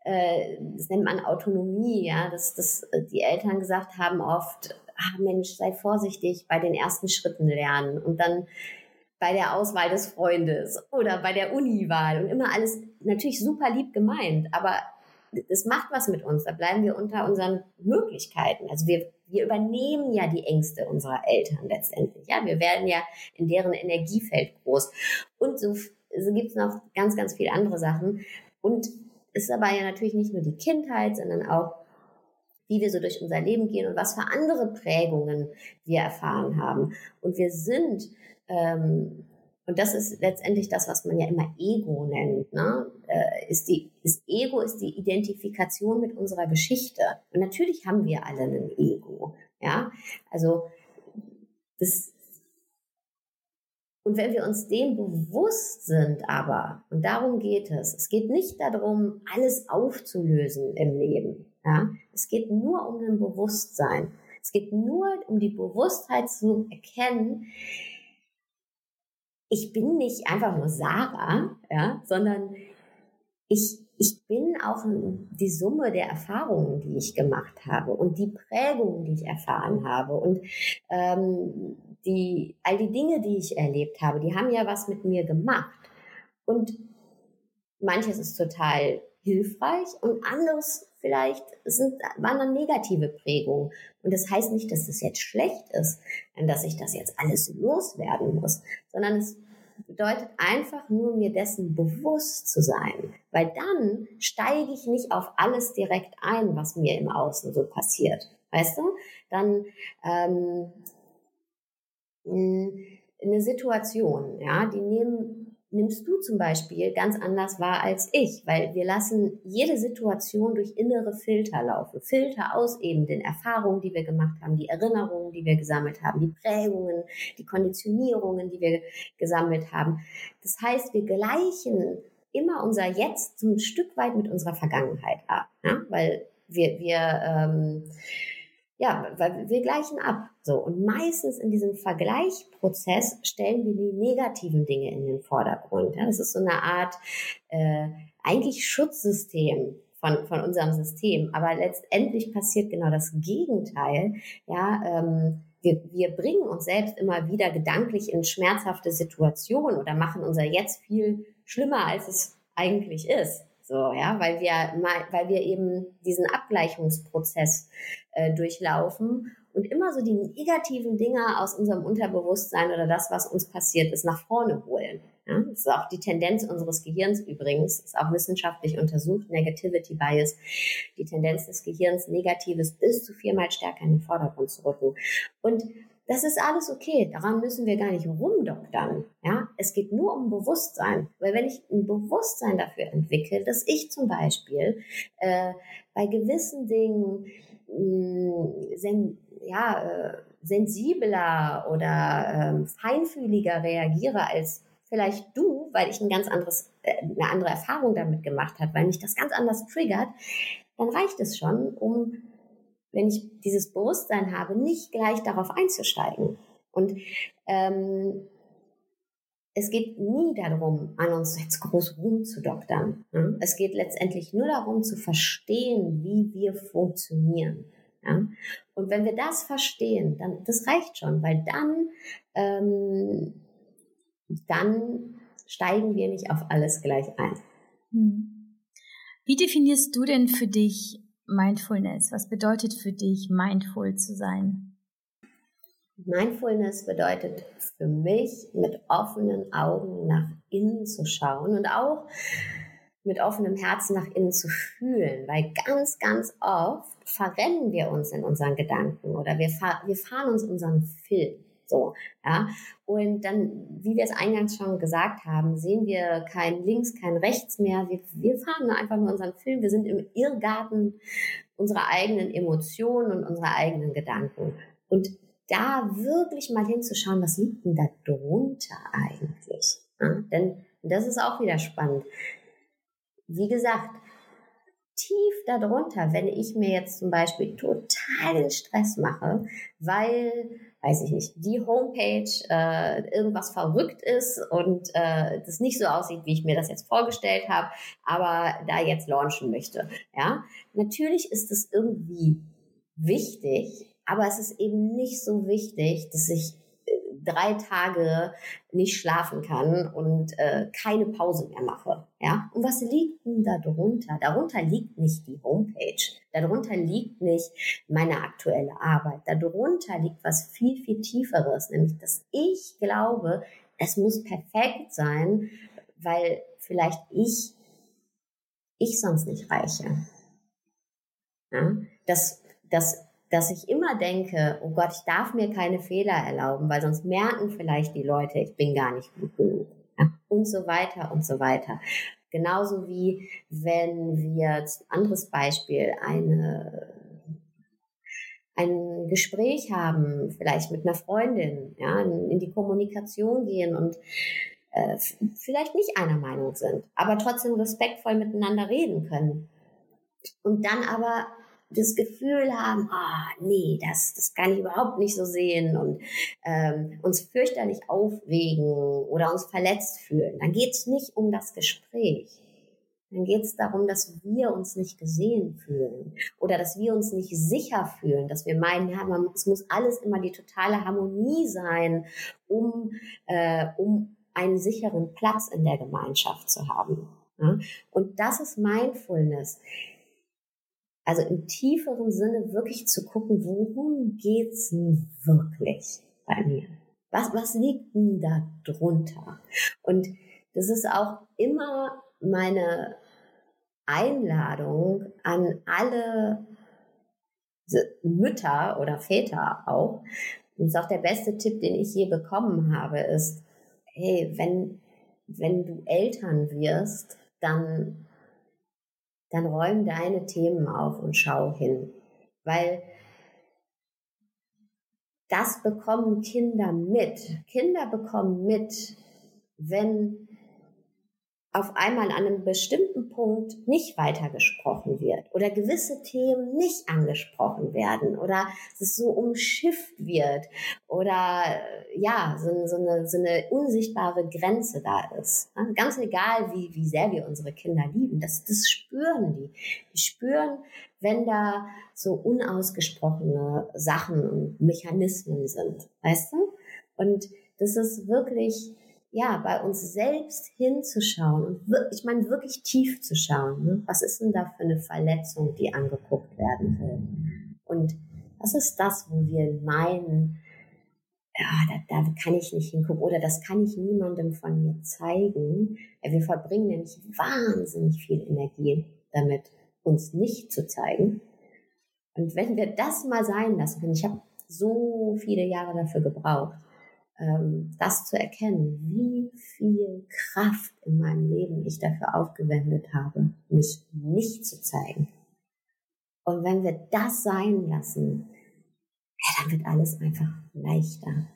S2: äh, das nennt man Autonomie, ja, dass, dass die Eltern gesagt haben oft, ah Mensch, sei vorsichtig bei den ersten Schritten lernen und dann bei der Auswahl des Freundes oder bei der Uniwahl und immer alles natürlich super lieb gemeint, aber das macht was mit uns, da bleiben wir unter unseren Möglichkeiten. Also wir wir übernehmen ja die Ängste unserer Eltern letztendlich. Ja, wir werden ja in deren Energiefeld groß. Und so, so gibt es noch ganz, ganz viele andere Sachen. Und es ist aber ja natürlich nicht nur die Kindheit, sondern auch wie wir so durch unser Leben gehen und was für andere Prägungen wir erfahren haben. Und wir sind ähm, und das ist letztendlich das, was man ja immer Ego nennt. Ne? Äh, ist die, das Ego ist die Identifikation mit unserer Geschichte. Und natürlich haben wir alle ein Ego. Ja, also das. Und wenn wir uns dem bewusst sind, aber, und darum geht es, es geht nicht darum, alles aufzulösen im Leben. Ja? Es geht nur um ein Bewusstsein. Es geht nur um die Bewusstheit zu erkennen, ich bin nicht einfach nur Sarah, ja, sondern ich, ich bin auch die Summe der Erfahrungen, die ich gemacht habe und die Prägungen, die ich erfahren habe und ähm, die, all die Dinge, die ich erlebt habe, die haben ja was mit mir gemacht. Und manches ist total hilfreich und anderes vielleicht sind, waren dann negative Prägungen. Und das heißt nicht, dass das jetzt schlecht ist, dass ich das jetzt alles loswerden muss, sondern es bedeutet einfach nur, mir dessen bewusst zu sein. Weil dann steige ich nicht auf alles direkt ein, was mir im Außen so passiert. Weißt du? Dann ähm, eine Situation, ja, die nehmen nimmst du zum Beispiel ganz anders wahr als ich, weil wir lassen jede Situation durch innere Filter laufen. Filter aus eben den Erfahrungen, die wir gemacht haben, die Erinnerungen, die wir gesammelt haben, die Prägungen, die Konditionierungen, die wir gesammelt haben. Das heißt, wir gleichen immer unser Jetzt so ein Stück weit mit unserer Vergangenheit ab, ja? weil wir, wir ähm, ja, weil wir gleichen ab. So. Und meistens in diesem Vergleichprozess stellen wir die negativen Dinge in den Vordergrund. Ja, das ist so eine Art, äh, eigentlich Schutzsystem von, von unserem System. Aber letztendlich passiert genau das Gegenteil. Ja, ähm, wir, wir bringen uns selbst immer wieder gedanklich in schmerzhafte Situationen oder machen unser Jetzt viel schlimmer, als es eigentlich ist. So, ja, weil wir, weil wir eben diesen Abgleichungsprozess äh, durchlaufen und immer so die negativen Dinge aus unserem Unterbewusstsein oder das, was uns passiert ist, nach vorne holen. Ja, das ist auch die Tendenz unseres Gehirns übrigens, ist auch wissenschaftlich untersucht, Negativity Bias, die Tendenz des Gehirns, Negatives bis zu viermal stärker in den Vordergrund zu rücken. Und das ist alles okay. Daran müssen wir gar nicht rumdoktern. Ja, es geht nur um Bewusstsein. Weil wenn ich ein Bewusstsein dafür entwickle, dass ich zum Beispiel äh, bei gewissen Dingen mh, mm, sen, ja, äh, sensibler oder äh, feinfühliger reagiere als vielleicht du, weil ich ein ganz anderes, äh, eine andere Erfahrung damit gemacht habe, weil mich das ganz anders triggert, dann reicht es schon, um wenn ich dieses Bewusstsein habe, nicht gleich darauf einzusteigen. Und ähm, es geht nie darum, an uns jetzt groß rumzudoktern. Ja? Es geht letztendlich nur darum, zu verstehen, wie wir funktionieren. Ja? Und wenn wir das verstehen, dann das reicht schon, weil dann ähm, dann steigen wir nicht auf alles gleich ein. Hm.
S1: Wie definierst du denn für dich Mindfulness? Was bedeutet für dich, mindful zu sein?
S2: Mindfulness bedeutet für mich, mit offenen Augen nach innen zu schauen und auch mit offenem Herzen nach innen zu fühlen, weil ganz, ganz oft verrennen wir uns in unseren Gedanken oder wir, fahr wir fahren uns unseren Film. So, ja. Und dann, wie wir es eingangs schon gesagt haben, sehen wir kein links, kein rechts mehr. Wir, wir fahren einfach nur unseren Film. Wir sind im Irrgarten unserer eigenen Emotionen und unserer eigenen Gedanken. Und da wirklich mal hinzuschauen, was liegt denn da drunter eigentlich? Ja, denn das ist auch wieder spannend. Wie gesagt, tief darunter, wenn ich mir jetzt zum Beispiel totalen Stress mache, weil, weiß ich nicht, die Homepage äh, irgendwas verrückt ist und äh, das nicht so aussieht, wie ich mir das jetzt vorgestellt habe, aber da jetzt launchen möchte. Ja, natürlich ist es irgendwie wichtig, aber es ist eben nicht so wichtig, dass ich drei Tage nicht schlafen kann und äh, keine Pause mehr mache. Ja? Und was liegt denn da drunter? Darunter liegt nicht die Homepage. Darunter liegt nicht meine aktuelle Arbeit. Darunter liegt was viel, viel Tieferes, nämlich dass ich glaube, es muss perfekt sein, weil vielleicht ich, ich sonst nicht reiche. Ja? Das, das dass ich immer denke, oh Gott, ich darf mir keine Fehler erlauben, weil sonst merken vielleicht die Leute, ich bin gar nicht gut genug. Und so weiter und so weiter. Genauso wie wenn wir, anderes Beispiel, eine, ein Gespräch haben, vielleicht mit einer Freundin, ja, in die Kommunikation gehen und äh, vielleicht nicht einer Meinung sind, aber trotzdem respektvoll miteinander reden können. Und dann aber das Gefühl haben, ah, oh, nee, das, das kann ich überhaupt nicht so sehen und ähm, uns fürchterlich aufregen oder uns verletzt fühlen, dann geht es nicht um das Gespräch. Dann geht es darum, dass wir uns nicht gesehen fühlen oder dass wir uns nicht sicher fühlen, dass wir meinen, ja, man, es muss alles immer die totale Harmonie sein, um, äh, um einen sicheren Platz in der Gemeinschaft zu haben. Ja? Und das ist Mindfulness. Also im tieferen Sinne wirklich zu gucken, worum geht's denn wirklich bei mir? Was, was liegt denn da drunter? Und das ist auch immer meine Einladung an alle Mütter oder Väter auch, Und ist auch der beste Tipp, den ich je bekommen habe, ist, hey, wenn, wenn du Eltern wirst, dann, dann räum deine Themen auf und schau hin. Weil das bekommen Kinder mit. Kinder bekommen mit, wenn auf einmal an einem bestimmten Punkt nicht weitergesprochen wird oder gewisse Themen nicht angesprochen werden oder es so umschifft wird oder ja, so, so, eine, so eine unsichtbare Grenze da ist. Ganz egal, wie, wie sehr wir unsere Kinder lieben, das, das spüren die. Die spüren, wenn da so unausgesprochene Sachen und Mechanismen sind, weißt du? Und das ist wirklich ja, bei uns selbst hinzuschauen und ich meine wirklich tief zu schauen. Ne? Was ist denn da für eine Verletzung, die angeguckt werden will? Und was ist das, wo wir meinen, ja, da, da kann ich nicht hingucken oder das kann ich niemandem von mir zeigen. Wir verbringen nämlich wahnsinnig viel Energie damit, uns nicht zu zeigen. Und wenn wir das mal sein lassen können, ich habe so viele Jahre dafür gebraucht, das zu erkennen, wie viel Kraft in meinem Leben ich dafür aufgewendet habe, mich nicht zu zeigen. Und wenn wir das sein lassen, ja, dann wird alles einfach leichter.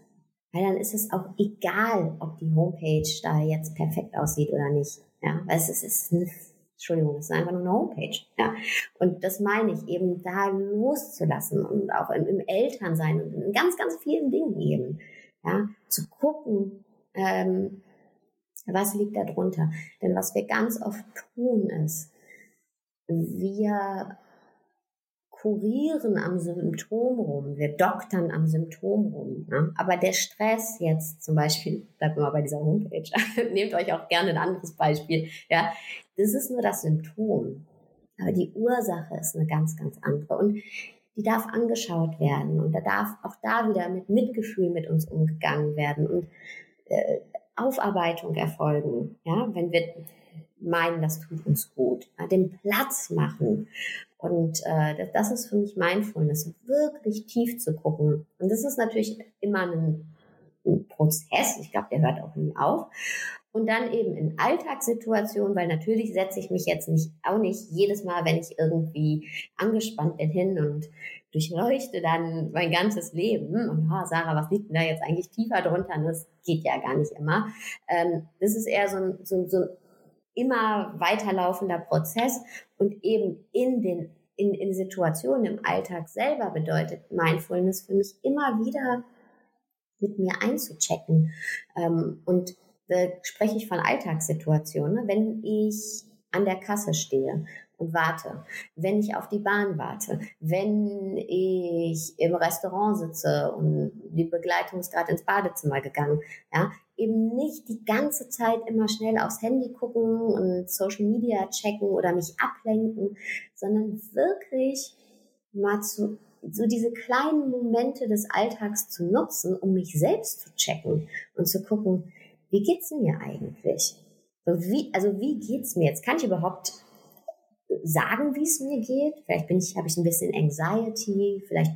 S2: Weil dann ist es auch egal, ob die Homepage da jetzt perfekt aussieht oder nicht. Ja, weil es ist, es ist Entschuldigung, es ist einfach nur eine Homepage. Ja, und das meine ich eben, da loszulassen und auch im, im Elternsein und in ganz, ganz vielen Dingen eben ja, zu gucken, ähm, was liegt da drunter. Denn was wir ganz oft tun ist, wir kurieren am Symptom rum, wir doktern am Symptom rum. Ne? Aber der Stress jetzt zum Beispiel, bleibt mal bei dieser Homepage, nehmt euch auch gerne ein anderes Beispiel, ja, das ist nur das Symptom. Aber die Ursache ist eine ganz, ganz andere. Und die darf angeschaut werden und da darf auch da wieder mit Mitgefühl mit uns umgegangen werden und äh, Aufarbeitung erfolgen, ja, wenn wir meinen, das tut uns gut, ja, den Platz machen. Und äh, das, ist für mich Mindfulness, wirklich tief zu gucken. Und das ist natürlich immer ein Prozess, ich glaube, der hört auch nie auf und dann eben in Alltagssituationen, weil natürlich setze ich mich jetzt nicht, auch nicht jedes Mal, wenn ich irgendwie angespannt bin hin und durchleuchte dann mein ganzes Leben und oh, Sarah, was liegt denn da jetzt eigentlich tiefer drunter? Das geht ja gar nicht immer. Ähm, das ist eher so ein, so, so ein immer weiterlaufender Prozess und eben in den in, in Situationen im Alltag selber bedeutet Mindfulness für mich immer wieder mit mir einzuchecken ähm, und da spreche ich von Alltagssituationen. Ne? Wenn ich an der Kasse stehe und warte, wenn ich auf die Bahn warte, wenn ich im Restaurant sitze und die Begleitung ist gerade ins Badezimmer gegangen, ja, eben nicht die ganze Zeit immer schnell aufs Handy gucken und Social Media checken oder mich ablenken, sondern wirklich mal zu so diese kleinen Momente des Alltags zu nutzen, um mich selbst zu checken und zu gucken, wie geht's mir eigentlich? Wie, also wie geht's mir jetzt? Kann ich überhaupt sagen, wie es mir geht? Vielleicht bin ich, habe ich ein bisschen Anxiety, vielleicht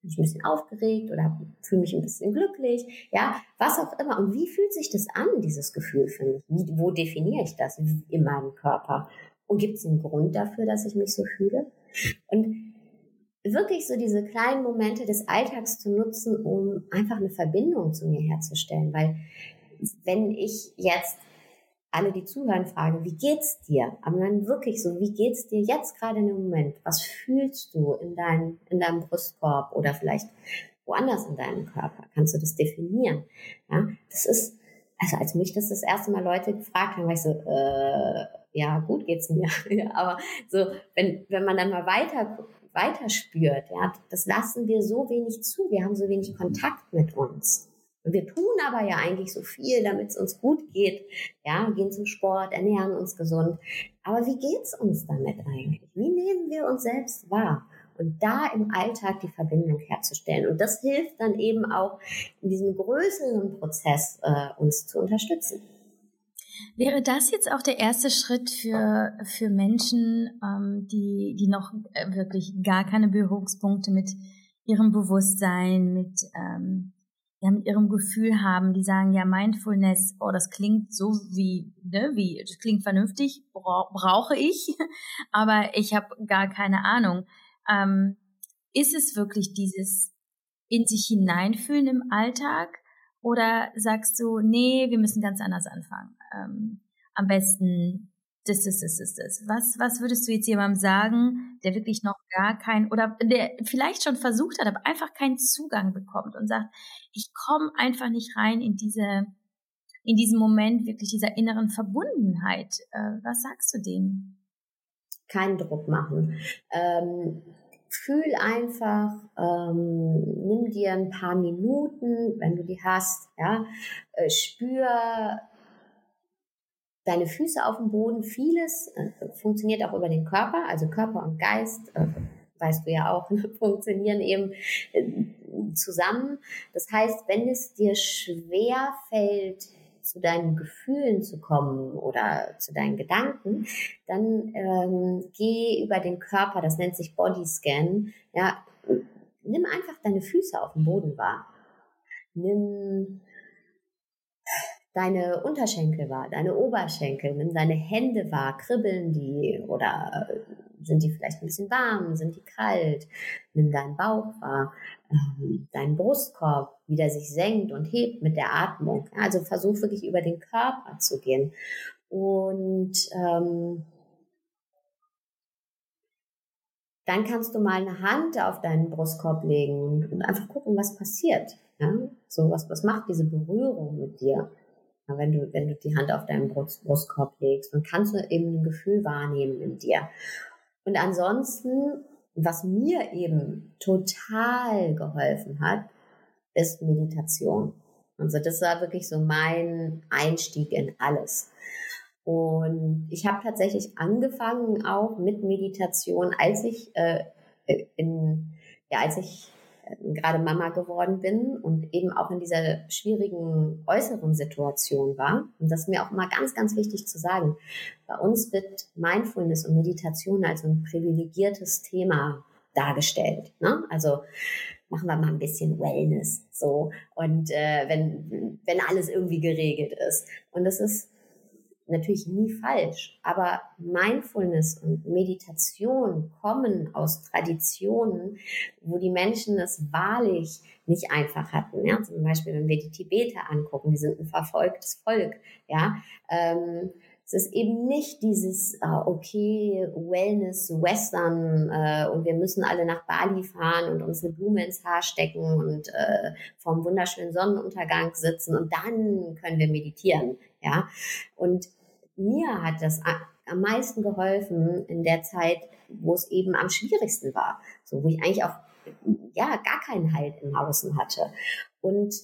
S2: bin ich ein bisschen aufgeregt oder fühle mich ein bisschen glücklich, ja, was auch immer. Und wie fühlt sich das an, dieses Gefühl für mich? Wie, wo definiere ich das in meinem Körper? Und gibt es einen Grund dafür, dass ich mich so fühle? Und wirklich so diese kleinen Momente des Alltags zu nutzen, um einfach eine Verbindung zu mir herzustellen, weil wenn ich jetzt alle, die zuhören, frage, wie geht's dir? Aber dann wirklich so, wie geht's dir jetzt gerade in dem Moment? Was fühlst du in deinem, in deinem Brustkorb oder vielleicht woanders in deinem Körper? Kannst du das definieren? Ja, das ist, also als mich das das erste Mal Leute gefragt haben, war ich so, äh, ja, gut geht's mir. aber so, wenn, wenn man dann mal weiter, weiter spürt, ja, das lassen wir so wenig zu. Wir haben so wenig Kontakt mit uns. Wir tun aber ja eigentlich so viel, damit es uns gut geht. Ja, gehen zum Sport, ernähren uns gesund. Aber wie geht's uns damit eigentlich? Wie nehmen wir uns selbst wahr? Und da im Alltag die Verbindung herzustellen. Und das hilft dann eben auch in diesem größeren Prozess äh, uns zu unterstützen.
S1: Wäre das jetzt auch der erste Schritt für, für Menschen, ähm, die, die noch äh, wirklich gar keine Berührungspunkte mit ihrem Bewusstsein, mit, ähm, ja, mit ihrem Gefühl haben, die sagen, ja, Mindfulness, oh, das klingt so wie, ne, wie, das klingt vernünftig, bra brauche ich, aber ich habe gar keine Ahnung. Ähm, ist es wirklich dieses in sich hineinfühlen im Alltag oder sagst du, nee, wir müssen ganz anders anfangen? Ähm, am besten das, das, das, das, das. Was, was würdest du jetzt jemandem sagen, der wirklich noch gar keinen oder der vielleicht schon versucht hat, aber einfach keinen Zugang bekommt und sagt, ich komme einfach nicht rein in diese, in diesen Moment wirklich dieser inneren Verbundenheit. Äh, was sagst du denen?
S2: Keinen Druck machen. Ähm, fühl einfach, ähm, nimm dir ein paar Minuten, wenn du die hast, ja, äh, spür deine Füße auf dem Boden. Vieles äh, funktioniert auch über den Körper, also Körper und Geist, äh, weißt du ja auch, funktionieren eben äh, zusammen. Das heißt, wenn es dir schwer fällt, zu deinen Gefühlen zu kommen oder zu deinen Gedanken, dann ähm, geh über den Körper, das nennt sich Bodyscan, ja, nimm einfach deine Füße auf dem Boden wahr. Nimm deine Unterschenkel wahr, deine Oberschenkel, nimm deine Hände wahr, kribbeln die oder äh, sind die vielleicht ein bisschen warm, sind die kalt, nimm deinen Bauch wahr, deinen Brustkorb, wie der sich senkt und hebt mit der Atmung. Also versuch wirklich über den Körper zu gehen und ähm, dann kannst du mal eine Hand auf deinen Brustkorb legen und, und einfach gucken, was passiert. Ja? So was, was macht diese Berührung mit dir? wenn du, wenn du die Hand auf deinen Brust, Brustkorb legst, dann kannst du eben ein Gefühl wahrnehmen in dir. Und ansonsten, was mir eben total geholfen hat, ist Meditation. Also das war wirklich so mein Einstieg in alles. Und ich habe tatsächlich angefangen auch mit Meditation, als ich äh, in, ja, als ich gerade Mama geworden bin und eben auch in dieser schwierigen äußeren Situation war. Und das ist mir auch immer ganz, ganz wichtig zu sagen. Bei uns wird Mindfulness und Meditation als ein privilegiertes Thema dargestellt. Ne? Also machen wir mal ein bisschen Wellness so und äh, wenn wenn alles irgendwie geregelt ist und das ist natürlich nie falsch, aber Mindfulness und Meditation kommen aus Traditionen, wo die Menschen es wahrlich nicht einfach hatten. Ja? Zum Beispiel, wenn wir die Tibeter angucken, die sind ein verfolgtes Volk. Ja, ähm, es ist eben nicht dieses, äh, okay, Wellness, Western äh, und wir müssen alle nach Bali fahren und uns eine Blume ins Haar stecken und äh, vorm wunderschönen Sonnenuntergang sitzen und dann können wir meditieren. Ja, und mir hat das am meisten geholfen in der Zeit, wo es eben am schwierigsten war. So, wo ich eigentlich auch, ja, gar keinen Halt im Außen hatte. Und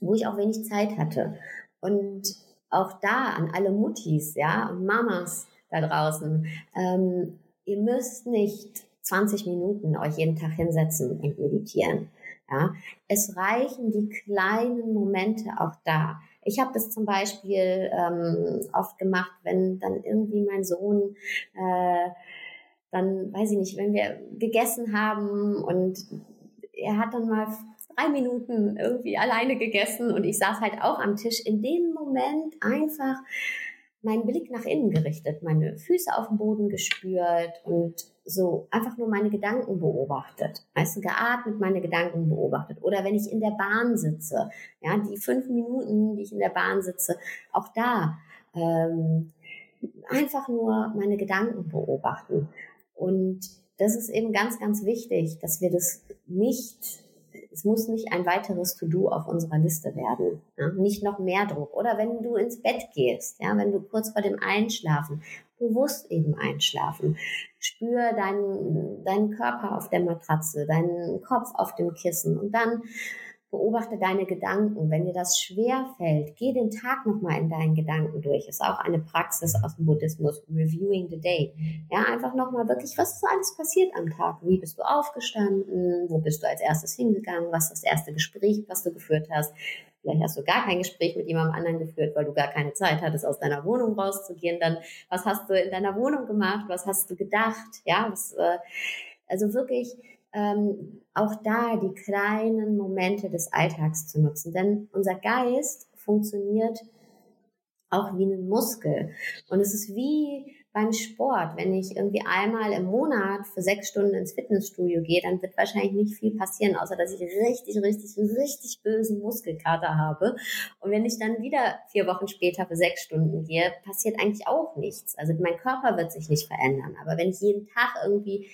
S2: wo ich auch wenig Zeit hatte. Und auch da an alle Muttis, ja, und Mamas da draußen, ähm, ihr müsst nicht 20 Minuten euch jeden Tag hinsetzen und meditieren. Ja, es reichen die kleinen Momente auch da. Ich habe das zum Beispiel ähm, oft gemacht, wenn dann irgendwie mein Sohn äh, dann, weiß ich nicht, wenn wir gegessen haben und er hat dann mal drei Minuten irgendwie alleine gegessen und ich saß halt auch am Tisch. In dem Moment einfach meinen Blick nach innen gerichtet, meine Füße auf dem Boden gespürt und so einfach nur meine Gedanken beobachtet. Du, geatmet, meine Gedanken beobachtet. Oder wenn ich in der Bahn sitze, ja, die fünf Minuten, die ich in der Bahn sitze, auch da ähm, einfach nur meine Gedanken beobachten. Und das ist eben ganz, ganz wichtig, dass wir das nicht es muss nicht ein weiteres To-Do auf unserer Liste werden. Ja? Nicht noch mehr Druck. Oder wenn du ins Bett gehst, ja, wenn du kurz vor dem Einschlafen, bewusst eben einschlafen. Spür deinen, deinen Körper auf der Matratze, deinen Kopf auf dem Kissen und dann beobachte deine Gedanken. Wenn dir das schwer fällt, geh den Tag nochmal in deinen Gedanken durch. Ist auch eine Praxis aus dem Buddhismus, Reviewing the Day. Ja, einfach nochmal wirklich, was ist so alles passiert am Tag? Wie bist du aufgestanden? Wo bist du als erstes hingegangen? Was ist das erste Gespräch, was du geführt hast? Vielleicht hast du gar kein Gespräch mit jemandem anderen geführt, weil du gar keine Zeit hattest, aus deiner Wohnung rauszugehen. Dann, was hast du in deiner Wohnung gemacht? Was hast du gedacht? Ja, was, äh, also wirklich, ähm, auch da die kleinen Momente des Alltags zu nutzen. Denn unser Geist funktioniert auch wie ein Muskel. Und es ist wie beim Sport. Wenn ich irgendwie einmal im Monat für sechs Stunden ins Fitnessstudio gehe, dann wird wahrscheinlich nicht viel passieren, außer dass ich richtig, richtig, richtig bösen Muskelkater habe. Und wenn ich dann wieder vier Wochen später für sechs Stunden gehe, passiert eigentlich auch nichts. Also mein Körper wird sich nicht verändern. Aber wenn ich jeden Tag irgendwie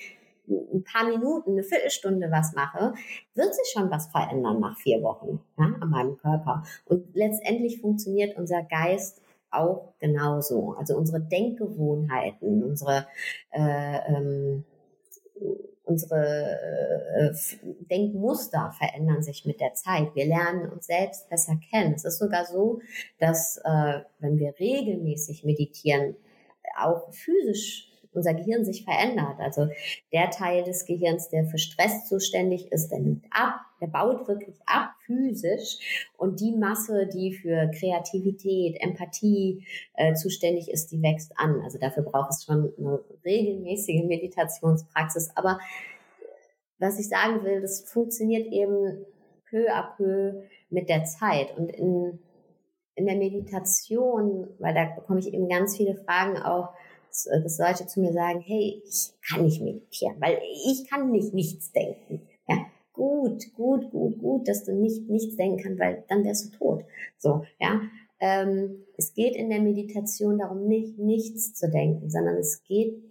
S2: ein paar Minuten, eine Viertelstunde was mache, wird sich schon was verändern nach vier Wochen ja, an meinem Körper. Und letztendlich funktioniert unser Geist auch genauso. Also unsere Denkgewohnheiten, unsere äh, ähm, unsere äh, Denkmuster verändern sich mit der Zeit. Wir lernen uns selbst besser kennen. Es ist sogar so, dass äh, wenn wir regelmäßig meditieren, auch physisch unser Gehirn sich verändert. Also der Teil des Gehirns, der für Stress zuständig ist, der nimmt ab, der baut wirklich ab physisch und die Masse, die für Kreativität, Empathie äh, zuständig ist, die wächst an. Also dafür braucht es schon eine regelmäßige Meditationspraxis. Aber was ich sagen will, das funktioniert eben peu à peu mit der Zeit und in in der Meditation, weil da bekomme ich eben ganz viele Fragen auch, Leute zu mir sagen, hey, ich kann nicht meditieren, weil ich kann nicht nichts denken. Ja, gut, gut, gut, gut, dass du nicht nichts denken kannst, weil dann wärst du tot. So, ja. Ähm, es geht in der Meditation darum, nicht nichts zu denken, sondern es geht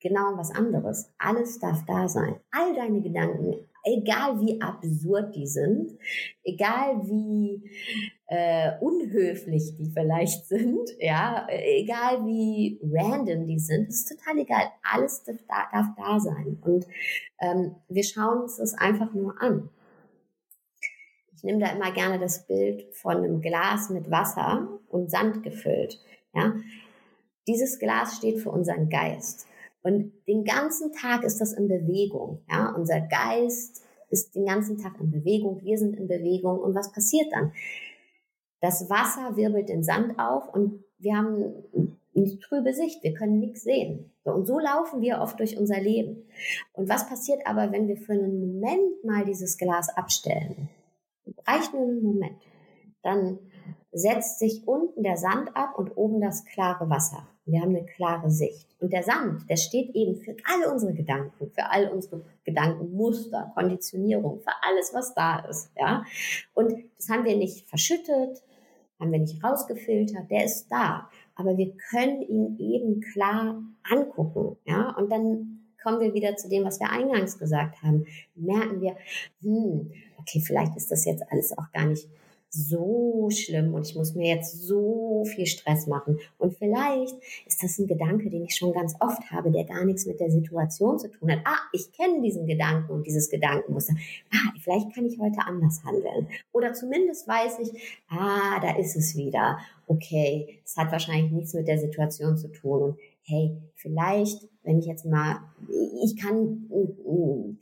S2: genau um was anderes. Alles darf da sein. All deine Gedanken, egal wie absurd die sind, egal wie äh, unhöflich die vielleicht sind, ja, egal wie random die sind, ist total egal. Alles darf da, darf da sein. Und ähm, wir schauen uns das einfach nur an. Ich nehme da immer gerne das Bild von einem Glas mit Wasser und Sand gefüllt. Ja, dieses Glas steht für unseren Geist. Und den ganzen Tag ist das in Bewegung. Ja, unser Geist ist den ganzen Tag in Bewegung. Wir sind in Bewegung. Und was passiert dann? Das Wasser wirbelt den Sand auf und wir haben eine trübe Sicht. Wir können nichts sehen. Und so laufen wir oft durch unser Leben. Und was passiert aber, wenn wir für einen Moment mal dieses Glas abstellen? Reicht nur einen Moment. Dann setzt sich unten der Sand ab und oben das klare Wasser. Wir haben eine klare Sicht. Und der Sand, der steht eben für all unsere Gedanken, für all unsere Gedankenmuster, Konditionierung, für alles, was da ist, ja. Und das haben wir nicht verschüttet, haben wir nicht rausgefiltert, der ist da. Aber wir können ihn eben klar angucken, ja. Und dann kommen wir wieder zu dem, was wir eingangs gesagt haben. Merken wir, hm, okay, vielleicht ist das jetzt alles auch gar nicht so schlimm und ich muss mir jetzt so viel Stress machen. Und vielleicht ist das ein Gedanke, den ich schon ganz oft habe, der gar nichts mit der Situation zu tun hat. Ah, ich kenne diesen Gedanken und dieses Gedankenmuster. Ah, vielleicht kann ich heute anders handeln. Oder zumindest weiß ich, ah, da ist es wieder. Okay, es hat wahrscheinlich nichts mit der Situation zu tun. Und hey, vielleicht, wenn ich jetzt mal, ich kann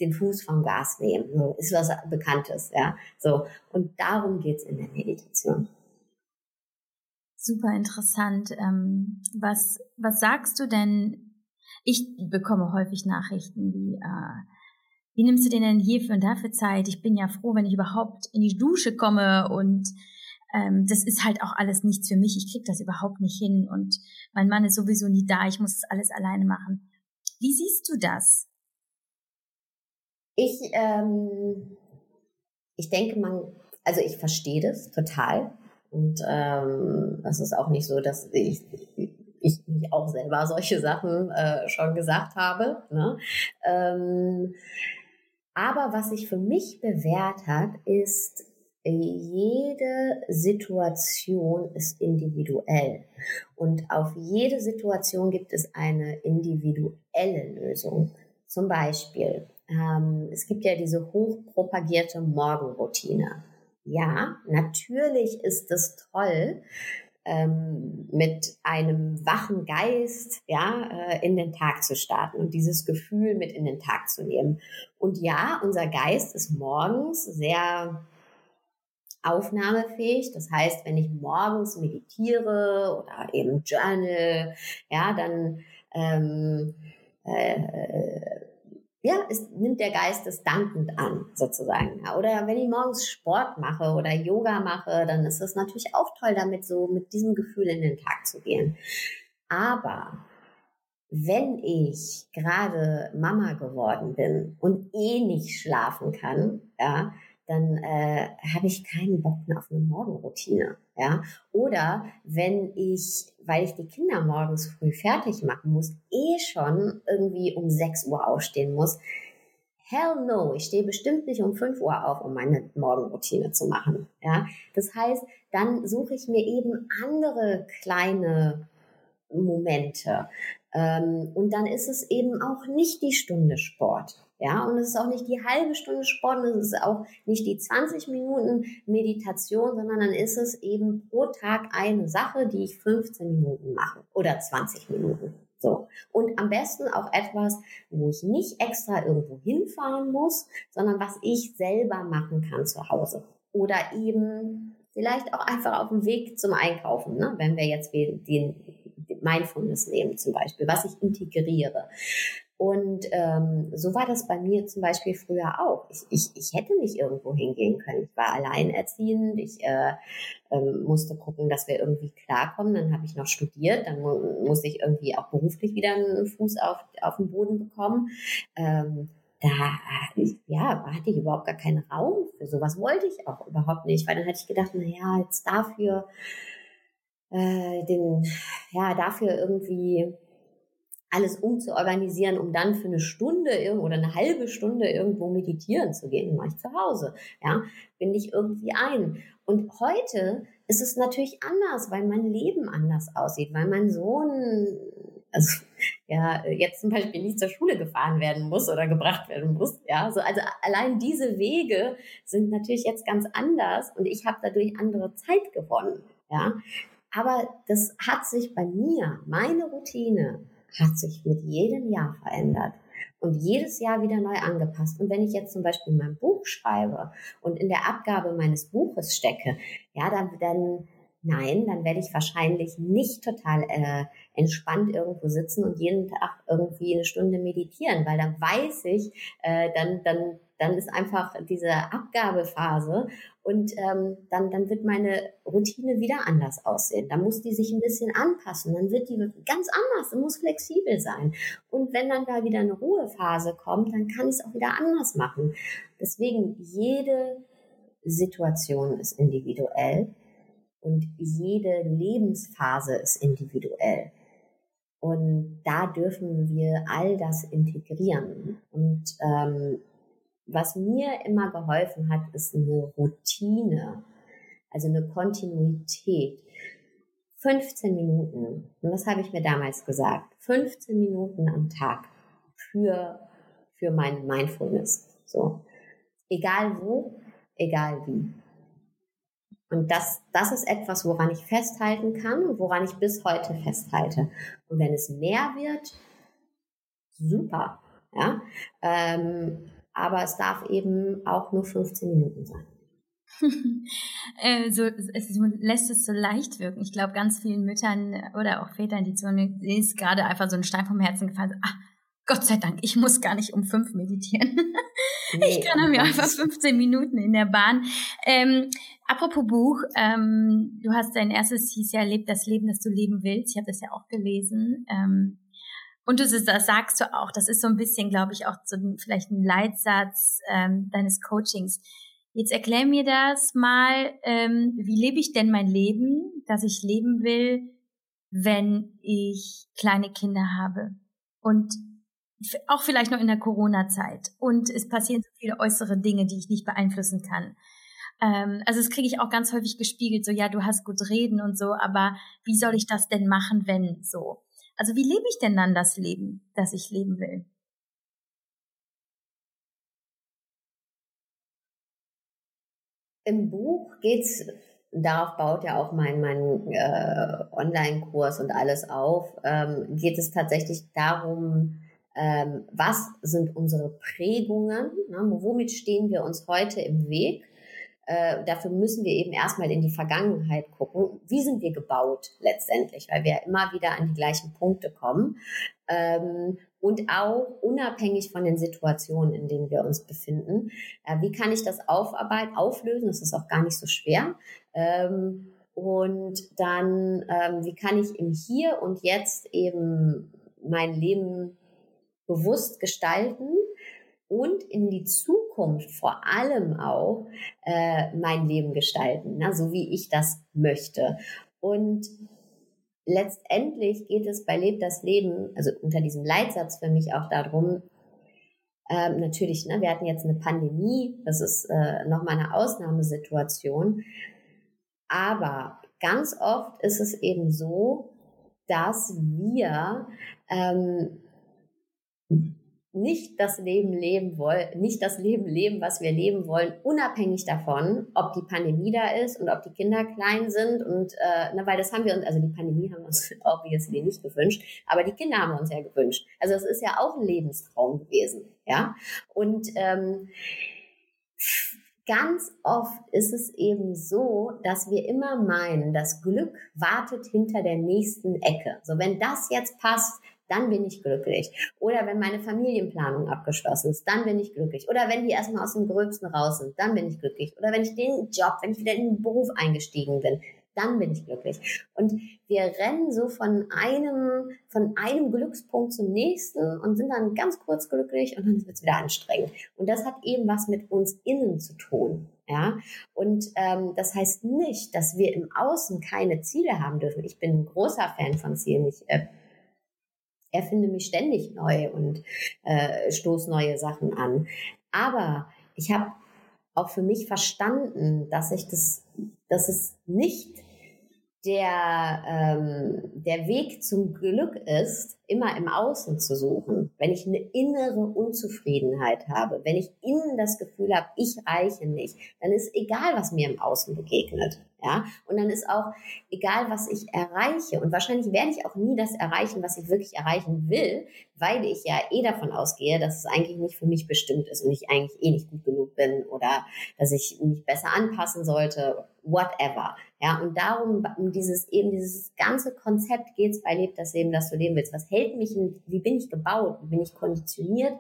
S2: den Fuß vom Gas nehmen, ist was Bekanntes, ja, so. Und darum geht's in der Meditation.
S1: Super interessant. Ähm, was, was sagst du denn? Ich bekomme häufig Nachrichten wie, äh, wie nimmst du denn denn hierfür und dafür Zeit? Ich bin ja froh, wenn ich überhaupt in die Dusche komme und ähm, das ist halt auch alles nichts für mich. Ich krieg das überhaupt nicht hin und mein Mann ist sowieso nie da. Ich muss das alles alleine machen. Wie siehst du das?
S2: Ich, ähm, ich denke, man, also ich verstehe das total. Und ähm, es ist auch nicht so, dass ich, ich mich auch selber solche Sachen äh, schon gesagt habe. Ne? Ähm, aber was sich für mich bewährt hat, ist jede Situation ist individuell und auf jede Situation gibt es eine individuelle Lösung. Zum Beispiel, ähm, es gibt ja diese hochpropagierte Morgenroutine. Ja, natürlich ist es toll, ähm, mit einem wachen Geist ja äh, in den Tag zu starten und dieses Gefühl mit in den Tag zu nehmen. Und ja, unser Geist ist morgens sehr aufnahmefähig. Das heißt, wenn ich morgens meditiere oder eben journal, ja, dann ähm, äh, ja, es nimmt der Geist es dankend an, sozusagen. Oder wenn ich morgens Sport mache oder Yoga mache, dann ist es natürlich auch toll, damit so mit diesem Gefühl in den Tag zu gehen. Aber wenn ich gerade Mama geworden bin und eh nicht schlafen kann, ja, dann äh, habe ich keinen Bock mehr auf eine Morgenroutine. Ja? Oder wenn ich, weil ich die Kinder morgens früh fertig machen muss, eh schon irgendwie um 6 Uhr aufstehen muss. Hell no, ich stehe bestimmt nicht um 5 Uhr auf, um meine Morgenroutine zu machen. Ja? Das heißt, dann suche ich mir eben andere kleine Momente. Ähm, und dann ist es eben auch nicht die Stunde Sport. Ja, und es ist auch nicht die halbe Stunde Sport, es ist auch nicht die 20 Minuten Meditation, sondern dann ist es eben pro Tag eine Sache, die ich 15 Minuten mache oder 20 Minuten. So. Und am besten auch etwas, wo ich nicht extra irgendwo hinfahren muss, sondern was ich selber machen kann zu Hause. Oder eben vielleicht auch einfach auf dem Weg zum Einkaufen, ne? wenn wir jetzt den, den Mindfulness nehmen zum Beispiel, was ich integriere. Und ähm, so war das bei mir zum Beispiel früher auch. Ich, ich, ich hätte nicht irgendwo hingehen können. Ich war alleinerziehend. Ich äh, ähm, musste gucken, dass wir irgendwie klarkommen. Dann habe ich noch studiert. Dann mu musste ich irgendwie auch beruflich wieder einen Fuß auf, auf den Boden bekommen. Ähm, da ja, hatte ich überhaupt gar keinen Raum für sowas. Wollte ich auch überhaupt nicht, weil dann hätte ich gedacht, na ja, jetzt dafür äh, den, ja, dafür irgendwie alles umzuorganisieren, um dann für eine Stunde oder eine halbe Stunde irgendwo meditieren zu gehen, mache ich zu Hause. Ja, bin ich irgendwie ein. Und heute ist es natürlich anders, weil mein Leben anders aussieht, weil mein Sohn, also ja, jetzt zum Beispiel nicht zur Schule gefahren werden muss oder gebracht werden muss. Ja, so, also allein diese Wege sind natürlich jetzt ganz anders und ich habe dadurch andere Zeit gewonnen. Ja, aber das hat sich bei mir, meine Routine, hat sich mit jedem Jahr verändert und jedes Jahr wieder neu angepasst. Und wenn ich jetzt zum Beispiel mein Buch schreibe und in der Abgabe meines Buches stecke, ja, dann, dann nein, dann werde ich wahrscheinlich nicht total äh, entspannt irgendwo sitzen und jeden Tag irgendwie eine Stunde meditieren, weil dann weiß ich, äh, dann, dann, dann ist einfach diese Abgabephase und ähm, dann, dann wird meine Routine wieder anders aussehen. Da muss die sich ein bisschen anpassen. Dann wird die ganz anders. Sie muss flexibel sein. Und wenn dann da wieder eine Ruhephase kommt, dann kann ich es auch wieder anders machen. Deswegen, jede Situation ist individuell und jede Lebensphase ist individuell. Und da dürfen wir all das integrieren. Und ähm, was mir immer geholfen hat, ist eine Routine, also eine Kontinuität. 15 Minuten, und das habe ich mir damals gesagt, 15 Minuten am Tag für, für mein Mindfulness. So. Egal wo, egal wie. Und das, das ist etwas, woran ich festhalten kann und woran ich bis heute festhalte. Und wenn es mehr wird, super. Ja? Ähm, aber es darf eben auch nur 15 Minuten sein.
S1: äh, so, es lässt es so leicht wirken. Ich glaube, ganz vielen Müttern oder auch Vätern, die zu mir ist gerade einfach so ein Stein vom Herzen gefallen. So, ach, Gott sei Dank, ich muss gar nicht um fünf meditieren. Nee, ich kann mir einfach 15 Minuten in der Bahn. Ähm, apropos Buch, ähm, du hast dein erstes hieß ja Leb das Leben, das du leben willst. Ich habe das ja auch gelesen. Ähm, und du das sagst du auch, das ist so ein bisschen, glaube ich, auch so ein, vielleicht ein Leitsatz ähm, deines Coachings. Jetzt erklär mir das mal, ähm, wie lebe ich denn mein Leben, das ich leben will, wenn ich kleine Kinder habe? Und auch vielleicht noch in der Corona-Zeit. Und es passieren so viele äußere Dinge, die ich nicht beeinflussen kann. Ähm, also das kriege ich auch ganz häufig gespiegelt, so ja, du hast gut reden und so, aber wie soll ich das denn machen, wenn so? Also wie lebe ich denn dann das Leben, das ich leben will?
S2: Im Buch geht's, darauf baut ja auch mein, mein äh, Online-Kurs und alles auf, ähm, geht es tatsächlich darum, ähm, was sind unsere Prägungen, ne, womit stehen wir uns heute im Weg äh, dafür müssen wir eben erstmal in die Vergangenheit gucken. Wie sind wir gebaut letztendlich? Weil wir immer wieder an die gleichen Punkte kommen. Ähm, und auch unabhängig von den Situationen, in denen wir uns befinden. Äh, wie kann ich das aufarbeiten, auflösen? Das ist auch gar nicht so schwer. Ähm, und dann, ähm, wie kann ich im Hier und Jetzt eben mein Leben bewusst gestalten und in die Zukunft vor allem auch äh, mein Leben gestalten, na, so wie ich das möchte. Und letztendlich geht es bei Lebt das Leben, also unter diesem Leitsatz für mich auch darum, ähm, natürlich, ne, wir hatten jetzt eine Pandemie, das ist äh, nochmal eine Ausnahmesituation, aber ganz oft ist es eben so, dass wir ähm, nicht das Leben leben wollen, nicht das Leben leben, was wir leben wollen, unabhängig davon, ob die Pandemie da ist und ob die Kinder klein sind und äh, ne, weil das haben wir uns, also die Pandemie haben wir uns obviously nicht gewünscht, aber die Kinder haben wir uns ja gewünscht. Also es ist ja auch ein Lebenstraum gewesen, ja. Und ähm, ganz oft ist es eben so, dass wir immer meinen, das Glück wartet hinter der nächsten Ecke. So, wenn das jetzt passt, dann bin ich glücklich. Oder wenn meine Familienplanung abgeschlossen ist, dann bin ich glücklich. Oder wenn die erstmal aus dem Gröbsten raus sind, dann bin ich glücklich. Oder wenn ich den Job, wenn ich wieder in den Beruf eingestiegen bin, dann bin ich glücklich. Und wir rennen so von einem, von einem Glückspunkt zum nächsten und sind dann ganz kurz glücklich und dann wird es wieder anstrengend. Und das hat eben was mit uns innen zu tun. Ja, und ähm, das heißt nicht, dass wir im Außen keine Ziele haben dürfen. Ich bin ein großer Fan von Zielen. Ich äh, erfinde mich ständig neu und äh, stoße neue Sachen an. Aber ich habe auch für mich verstanden, dass ich das, dass es nicht der, ähm, der Weg zum Glück ist, immer im Außen zu suchen. Wenn ich eine innere Unzufriedenheit habe, wenn ich innen das Gefühl habe, ich reiche nicht, dann ist egal, was mir im Außen begegnet. Ja, und dann ist auch egal, was ich erreiche. Und wahrscheinlich werde ich auch nie das erreichen, was ich wirklich erreichen will, weil ich ja eh davon ausgehe, dass es eigentlich nicht für mich bestimmt ist und ich eigentlich eh nicht gut genug bin oder dass ich mich besser anpassen sollte, whatever. Ja, und darum, um dieses, eben dieses ganze Konzept geht's bei Lebt das Leben, das du leben willst. Was hält mich, in, wie bin ich gebaut? Wie bin ich konditioniert?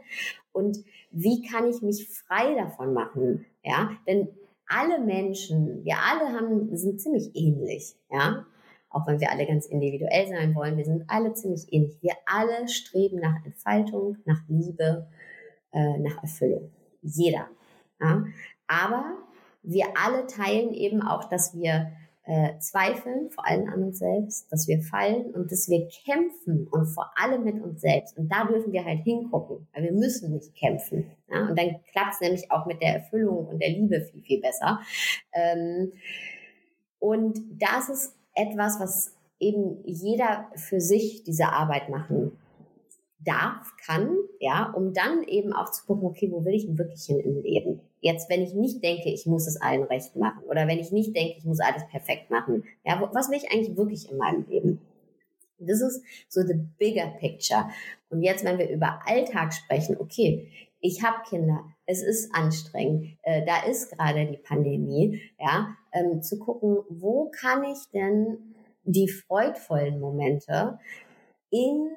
S2: Und wie kann ich mich frei davon machen? Ja, denn alle Menschen, wir alle haben, sind ziemlich ähnlich, ja. Auch wenn wir alle ganz individuell sein wollen, wir sind alle ziemlich ähnlich. Wir alle streben nach Entfaltung, nach Liebe, äh, nach Erfüllung. Jeder. Ja? Aber wir alle teilen eben auch, dass wir äh, zweifeln, vor allem an uns selbst, dass wir fallen und dass wir kämpfen und vor allem mit uns selbst. Und da dürfen wir halt hingucken, weil wir müssen nicht kämpfen. Ja? Und dann klappt es nämlich auch mit der Erfüllung und der Liebe viel, viel besser. Ähm, und das ist etwas, was eben jeder für sich diese Arbeit machen darf, kann, ja, um dann eben auch zu gucken, okay, wo will ich denn wirklich hin im Leben? Jetzt, wenn ich nicht denke, ich muss es allen recht machen oder wenn ich nicht denke, ich muss alles perfekt machen, ja, was will ich eigentlich wirklich in meinem Leben? Das ist so the bigger picture. Und jetzt, wenn wir über Alltag sprechen, okay, ich habe Kinder, es ist anstrengend, äh, da ist gerade die Pandemie, ja, ähm, zu gucken, wo kann ich denn die freudvollen Momente in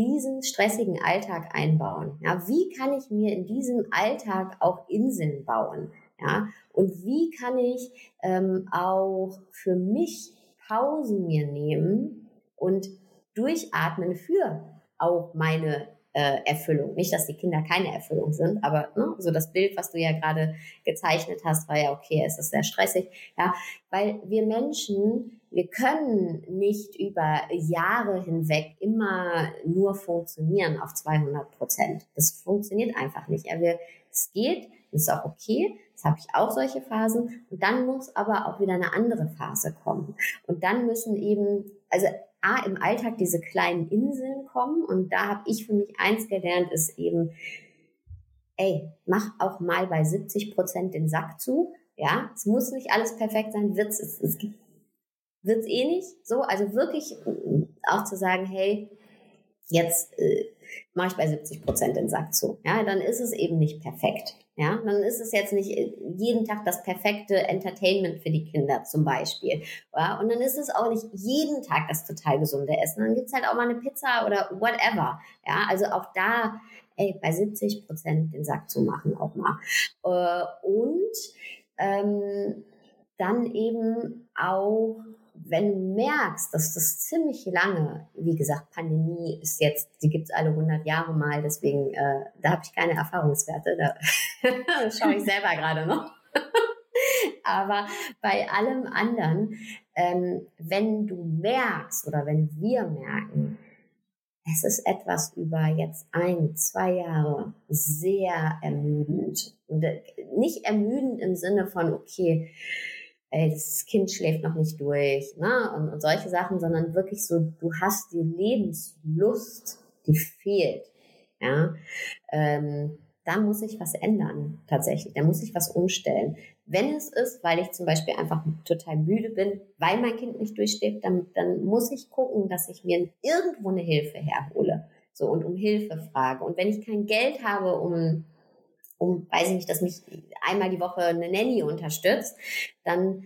S2: diesen stressigen Alltag einbauen? Ja, wie kann ich mir in diesem Alltag auch Inseln bauen? Ja, und wie kann ich ähm, auch für mich Pausen mir nehmen und durchatmen für auch meine äh, Erfüllung. Nicht, dass die Kinder keine Erfüllung sind, aber ne, so das Bild, was du ja gerade gezeichnet hast, war ja okay, es ist sehr stressig. Ja, weil wir Menschen, wir können nicht über Jahre hinweg immer nur funktionieren auf 200 Prozent. Das funktioniert einfach nicht. Es geht, ist auch okay. Das habe ich auch solche Phasen. Und dann muss aber auch wieder eine andere Phase kommen. Und dann müssen eben, also A, im Alltag diese kleinen Inseln kommen. Und da habe ich für mich eins gelernt, ist eben, ey, mach auch mal bei 70 Prozent den Sack zu. Ja, es muss nicht alles perfekt sein, wird's, es, es wird's eh nicht so. Also wirklich auch zu sagen, hey, jetzt äh, mache ich bei 70 Prozent den Sack zu. Ja, dann ist es eben nicht perfekt. Ja, dann ist es jetzt nicht äh, jeden Tag das perfekte Entertainment für die Kinder zum Beispiel. Ja, und dann ist es auch nicht jeden Tag das total gesunde Essen. Dann gibt's halt auch mal eine Pizza oder whatever. Ja, also auch da, ey, bei 70 Prozent den Sack zu machen auch mal. Äh, und ähm, dann eben auch wenn du merkst, dass das ziemlich lange, wie gesagt, Pandemie ist jetzt, die gibt's alle 100 Jahre mal, deswegen, äh, da habe ich keine Erfahrungswerte, da schaue ich selber gerade noch. Aber bei allem anderen, ähm, wenn du merkst oder wenn wir merken, es ist etwas über jetzt ein, zwei Jahre sehr ermüdend. Und äh, nicht ermüdend im Sinne von, okay, ey, das Kind schläft noch nicht durch, ne? Und, und solche Sachen, sondern wirklich so, du hast die Lebenslust, die fehlt, ja. Ähm, da muss ich was ändern, tatsächlich. Da muss ich was umstellen. Wenn es ist, weil ich zum Beispiel einfach total müde bin, weil mein Kind nicht durchschläft, dann, dann muss ich gucken, dass ich mir irgendwo eine Hilfe herhole. So, und um Hilfe frage. Und wenn ich kein Geld habe, um um, weiß ich nicht, dass mich einmal die Woche eine Nanny unterstützt, dann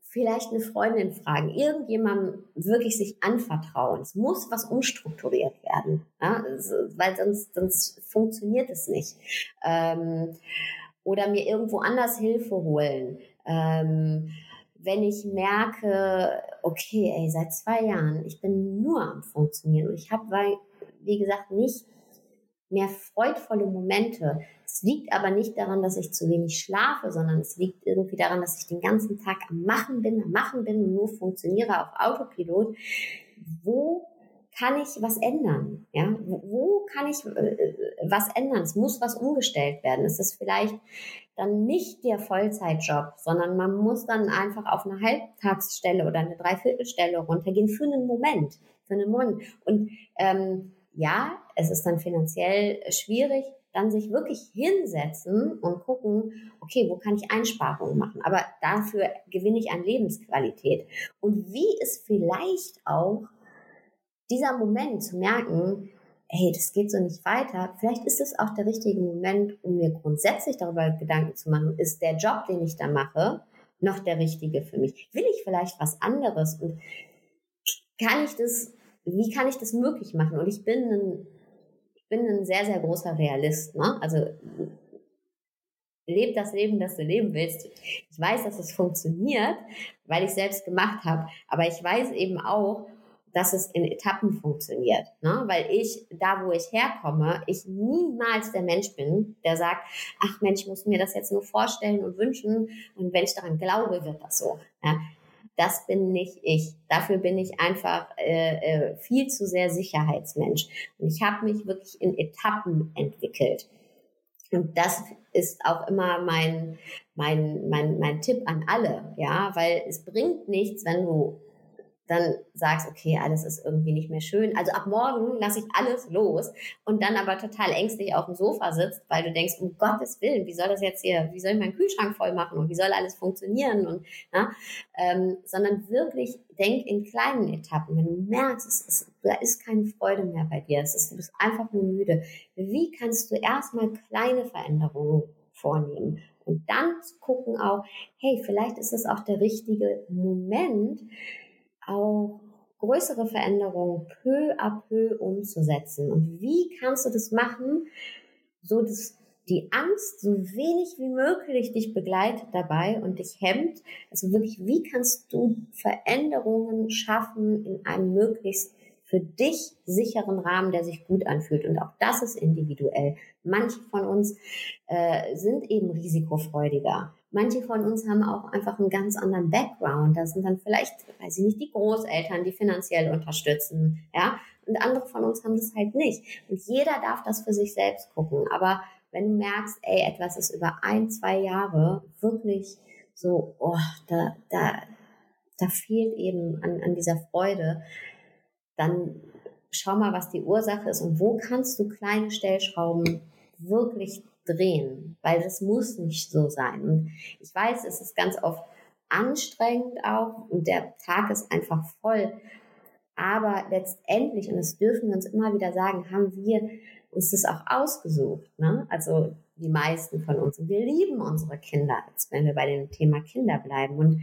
S2: vielleicht eine Freundin fragen, irgendjemandem wirklich sich anvertrauen. Es muss was umstrukturiert werden, ja? weil sonst, sonst funktioniert es nicht. Ähm, oder mir irgendwo anders Hilfe holen. Ähm, wenn ich merke, okay, ey, seit zwei Jahren, ich bin nur am Funktionieren und ich habe, wie gesagt, nicht mehr freudvolle Momente. Es liegt aber nicht daran, dass ich zu wenig schlafe, sondern es liegt irgendwie daran, dass ich den ganzen Tag am Machen bin, am Machen bin und nur funktioniere auf Autopilot. Wo kann ich was ändern? Ja, wo kann ich äh, was ändern? Es muss was umgestellt werden. Es ist vielleicht dann nicht der Vollzeitjob, sondern man muss dann einfach auf eine Halbtagsstelle oder eine Dreiviertelstelle runtergehen für einen Moment, für einen Moment. Und ähm, ja, es ist dann finanziell schwierig, dann sich wirklich hinsetzen und gucken, okay, wo kann ich Einsparungen machen? Aber dafür gewinne ich an Lebensqualität. Und wie ist vielleicht auch dieser Moment zu merken, hey, das geht so nicht weiter. Vielleicht ist es auch der richtige Moment, um mir grundsätzlich darüber Gedanken zu machen, ist der Job, den ich da mache, noch der richtige für mich? Will ich vielleicht was anderes? Und kann ich das wie kann ich das möglich machen? Und ich bin ein, bin ein sehr, sehr großer Realist. Ne? Also leb das Leben, das du leben willst. Ich weiß, dass es funktioniert, weil ich selbst gemacht habe. Aber ich weiß eben auch, dass es in Etappen funktioniert. Ne? Weil ich, da wo ich herkomme, ich niemals der Mensch bin, der sagt, ach Mensch, ich muss mir das jetzt nur vorstellen und wünschen und wenn ich daran glaube, wird das so. Ja? Das bin nicht ich. Dafür bin ich einfach äh, äh, viel zu sehr Sicherheitsmensch. Und ich habe mich wirklich in Etappen entwickelt. Und das ist auch immer mein, mein, mein, mein Tipp an alle, ja, weil es bringt nichts, wenn du dann sagst, okay, alles ist irgendwie nicht mehr schön. Also ab morgen lasse ich alles los und dann aber total ängstlich auf dem Sofa sitzt, weil du denkst, um Gottes Willen, wie soll das jetzt hier, wie soll ich meinen Kühlschrank voll machen und wie soll alles funktionieren und na, ähm, sondern wirklich denk in kleinen Etappen. Wenn du merkst, es ist, da ist keine Freude mehr bei dir, es ist, du bist einfach nur müde. Wie kannst du erstmal kleine Veränderungen vornehmen? Und dann gucken auch, hey, vielleicht ist es auch der richtige Moment, auch größere Veränderungen peu à peu umzusetzen. Und wie kannst du das machen, so dass die Angst so wenig wie möglich dich begleitet dabei und dich hemmt? Also wirklich, wie kannst du Veränderungen schaffen in einem möglichst für dich sicheren Rahmen, der sich gut anfühlt. Und auch das ist individuell. Manche von uns äh, sind eben risikofreudiger. Manche von uns haben auch einfach einen ganz anderen Background. Da sind dann vielleicht, weiß ich nicht, die Großeltern, die finanziell unterstützen, ja. Und andere von uns haben das halt nicht. Und jeder darf das für sich selbst gucken. Aber wenn du merkst, ey, etwas ist über ein, zwei Jahre wirklich so, oh, da, da, da fehlt eben an, an dieser Freude, dann schau mal, was die Ursache ist und wo kannst du kleine Stellschrauben wirklich drehen, weil das muss nicht so sein. Und ich weiß, es ist ganz oft anstrengend auch und der Tag ist einfach voll. Aber letztendlich, und das dürfen wir uns immer wieder sagen, haben wir uns das auch ausgesucht. Ne? Also die meisten von uns. Und wir lieben unsere Kinder, wenn wir bei dem Thema Kinder bleiben. Und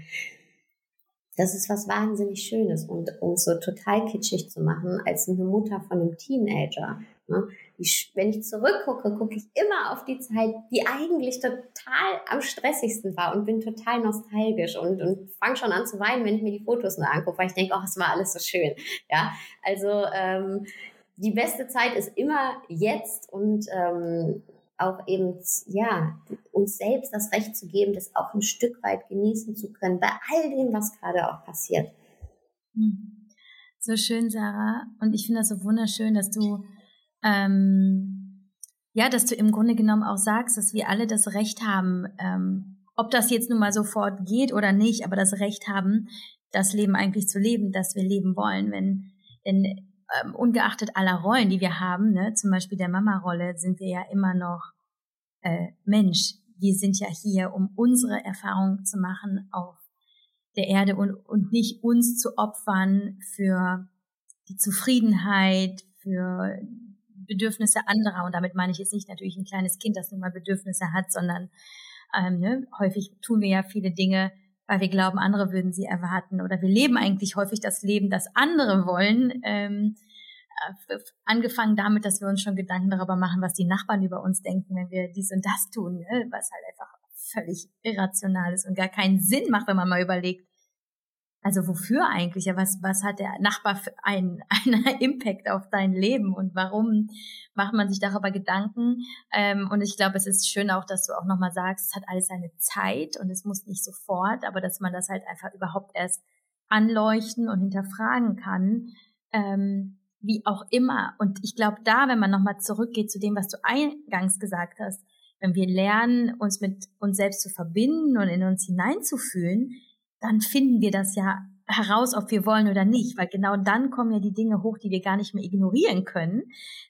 S2: das ist was wahnsinnig Schönes und um so total kitschig zu machen, als eine Mutter von einem Teenager. Ne? Ich, wenn ich zurückgucke, gucke ich immer auf die Zeit, die eigentlich total am stressigsten war und bin total nostalgisch und, und fange schon an zu weinen, wenn ich mir die Fotos nur angucke, weil ich denke, oh, es war alles so schön. Ja, also ähm, die beste Zeit ist immer jetzt und ähm, auch eben, ja, uns selbst das Recht zu geben, das auch ein Stück weit genießen zu können, bei all dem, was gerade auch passiert.
S1: Hm. So schön, Sarah. Und ich finde das so wunderschön, dass du, ähm, ja, dass du im Grunde genommen auch sagst, dass wir alle das Recht haben, ähm, ob das jetzt nun mal sofort geht oder nicht, aber das Recht haben, das Leben eigentlich zu leben, das wir leben wollen. Wenn, denn ähm, ungeachtet aller Rollen, die wir haben, ne, zum Beispiel der Mama-Rolle, sind wir ja immer noch äh, Mensch. Wir sind ja hier, um unsere Erfahrung zu machen auf der Erde und, und nicht uns zu opfern für die Zufriedenheit, für Bedürfnisse anderer. Und damit meine ich jetzt nicht natürlich ein kleines Kind, das nun mal Bedürfnisse hat, sondern ähm, ne, häufig tun wir ja viele Dinge, weil wir glauben, andere würden sie erwarten. Oder wir leben eigentlich häufig das Leben, das andere wollen. Ähm, äh, angefangen damit, dass wir uns schon Gedanken darüber machen, was die Nachbarn über uns denken, wenn wir dies und das tun, ne? was halt einfach völlig irrational ist und gar keinen Sinn macht, wenn man mal überlegt, also wofür eigentlich? Ja, was, was hat der Nachbar für einen, einen Impact auf dein Leben und warum macht man sich darüber Gedanken? Ähm, und ich glaube, es ist schön auch, dass du auch nochmal sagst, es hat alles seine Zeit und es muss nicht sofort, aber dass man das halt einfach überhaupt erst anleuchten und hinterfragen kann. Ähm, wie auch immer. Und ich glaube, da, wenn man nochmal zurückgeht zu dem, was du eingangs gesagt hast, wenn wir lernen, uns mit uns selbst zu verbinden und in uns hineinzufühlen, dann finden wir das ja heraus, ob wir wollen oder nicht, weil genau dann kommen ja die Dinge hoch, die wir gar nicht mehr ignorieren können.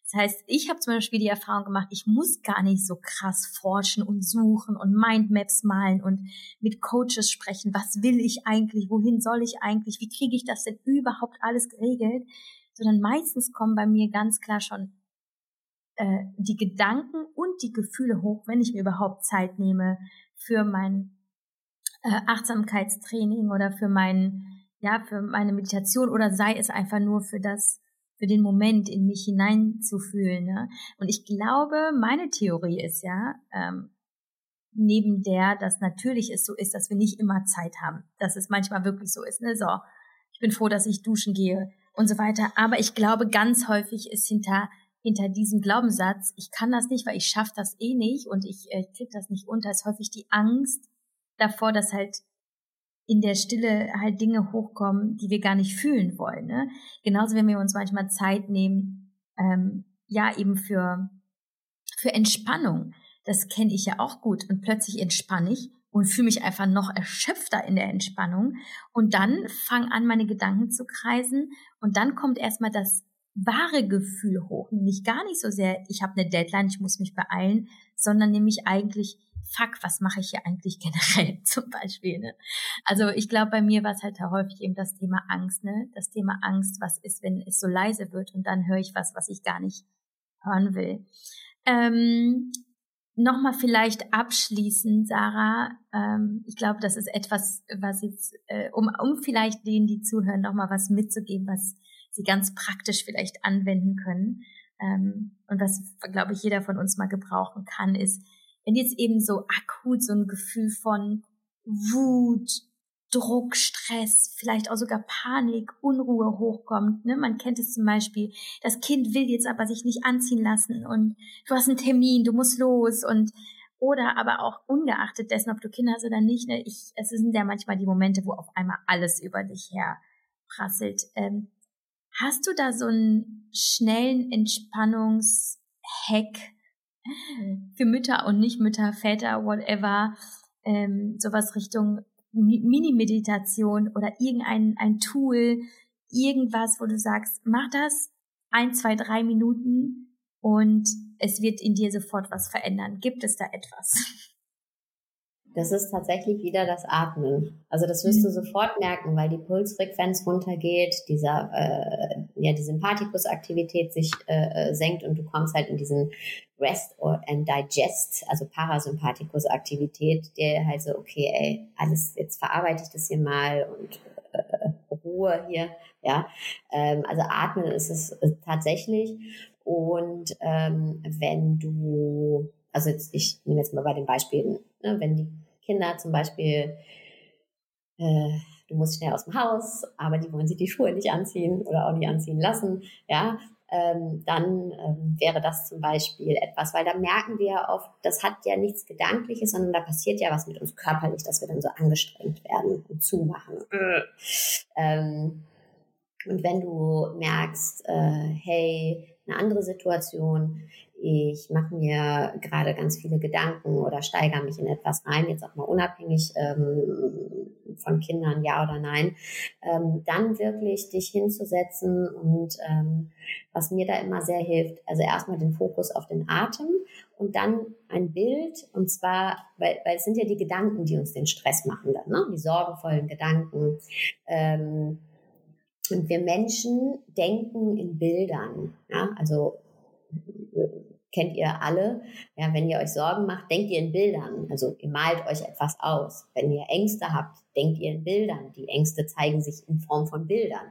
S1: Das heißt, ich habe zum Beispiel die Erfahrung gemacht, ich muss gar nicht so krass forschen und suchen und Mindmaps malen und mit Coaches sprechen. Was will ich eigentlich? Wohin soll ich eigentlich? Wie kriege ich das denn überhaupt alles geregelt? Sondern meistens kommen bei mir ganz klar schon äh, die Gedanken und die Gefühle hoch, wenn ich mir überhaupt Zeit nehme für mein äh, Achtsamkeitstraining oder für mein, ja, für meine Meditation oder sei es einfach nur für das, für den Moment in mich hineinzufühlen. Ne? Und ich glaube, meine Theorie ist ja, ähm, neben der, dass natürlich es so ist, dass wir nicht immer Zeit haben, dass es manchmal wirklich so ist. Ne? So, ich bin froh, dass ich duschen gehe und so weiter. Aber ich glaube, ganz häufig ist hinter hinter diesem Glaubenssatz, ich kann das nicht, weil ich schaffe das eh nicht und ich äh, krieg das nicht unter, ist häufig die Angst, davor, dass halt in der Stille halt Dinge hochkommen, die wir gar nicht fühlen wollen. Ne? Genauso, wenn wir uns manchmal Zeit nehmen, ähm, ja, eben für, für Entspannung. Das kenne ich ja auch gut. Und plötzlich entspanne ich und fühle mich einfach noch erschöpfter in der Entspannung. Und dann fangen an, meine Gedanken zu kreisen. Und dann kommt erstmal das wahre Gefühl hoch. Nämlich gar nicht so sehr, ich habe eine Deadline, ich muss mich beeilen, sondern nämlich eigentlich, fuck, was mache ich hier eigentlich generell zum Beispiel. Ne? Also ich glaube, bei mir war es halt häufig eben das Thema Angst, ne? Das Thema Angst, was ist, wenn es so leise wird und dann höre ich was, was ich gar nicht hören will. Ähm, Nochmal vielleicht abschließend, Sarah, ähm, ich glaube, das ist etwas, was jetzt, äh, um, um vielleicht denen, die zuhören, nochmal was mitzugeben, was sie ganz praktisch vielleicht anwenden können. Ähm, und was, glaube ich, jeder von uns mal gebrauchen kann, ist, wenn jetzt eben so akut so ein Gefühl von Wut, Druck, Stress, vielleicht auch sogar Panik, Unruhe hochkommt. Ne? Man kennt es zum Beispiel, das Kind will jetzt aber sich nicht anziehen lassen und du hast einen Termin, du musst los und oder aber auch ungeachtet dessen, ob du Kinder hast oder nicht. Ne? Ich, es sind ja manchmal die Momente, wo auf einmal alles über dich her prasselt. Ähm, hast du da so einen schnellen Entspannungshack, für Mütter und Nicht-Mütter, Väter, whatever, ähm, sowas Richtung Mini-Meditation oder irgendein ein Tool, irgendwas, wo du sagst, mach das ein, zwei, drei Minuten und es wird in dir sofort was verändern. Gibt es da etwas?
S2: Das ist tatsächlich wieder das Atmen. Also das wirst du mhm. sofort merken, weil die Pulsfrequenz runtergeht, dieser, äh, ja, die Sympathikusaktivität sich äh, äh senkt und du kommst halt in diesen Rest and Digest, also Parasympathikusaktivität, der halt so, okay, ey, alles, jetzt verarbeite ich das hier mal und äh, Ruhe hier, ja. Ähm, also atmen ist es äh, tatsächlich. Und ähm, wenn du, also jetzt, ich nehme jetzt mal bei den Beispielen, ne, wenn die Kinder zum Beispiel, äh, du musst schnell aus dem Haus, aber die wollen sich die Schuhe nicht anziehen oder auch nicht anziehen lassen, ja, ähm, dann ähm, wäre das zum Beispiel etwas, weil da merken wir oft, das hat ja nichts Gedankliches, sondern da passiert ja was mit uns körperlich, dass wir dann so angestrengt werden und zumachen. Ähm, und wenn du merkst, äh, hey, eine andere Situation, ich mache mir gerade ganz viele Gedanken oder steigere mich in etwas rein, jetzt auch mal unabhängig ähm, von Kindern, ja oder nein, ähm, dann wirklich dich hinzusetzen und ähm, was mir da immer sehr hilft, also erstmal den Fokus auf den Atem und dann ein Bild und zwar, weil, weil es sind ja die Gedanken, die uns den Stress machen dann, ne? die sorgenvollen Gedanken. Ähm, und wir Menschen denken in Bildern. Ja? Also kennt ihr alle. Ja, wenn ihr euch Sorgen macht, denkt ihr in Bildern. Also ihr malt euch etwas aus. Wenn ihr Ängste habt, denkt ihr in Bildern. Die Ängste zeigen sich in Form von Bildern.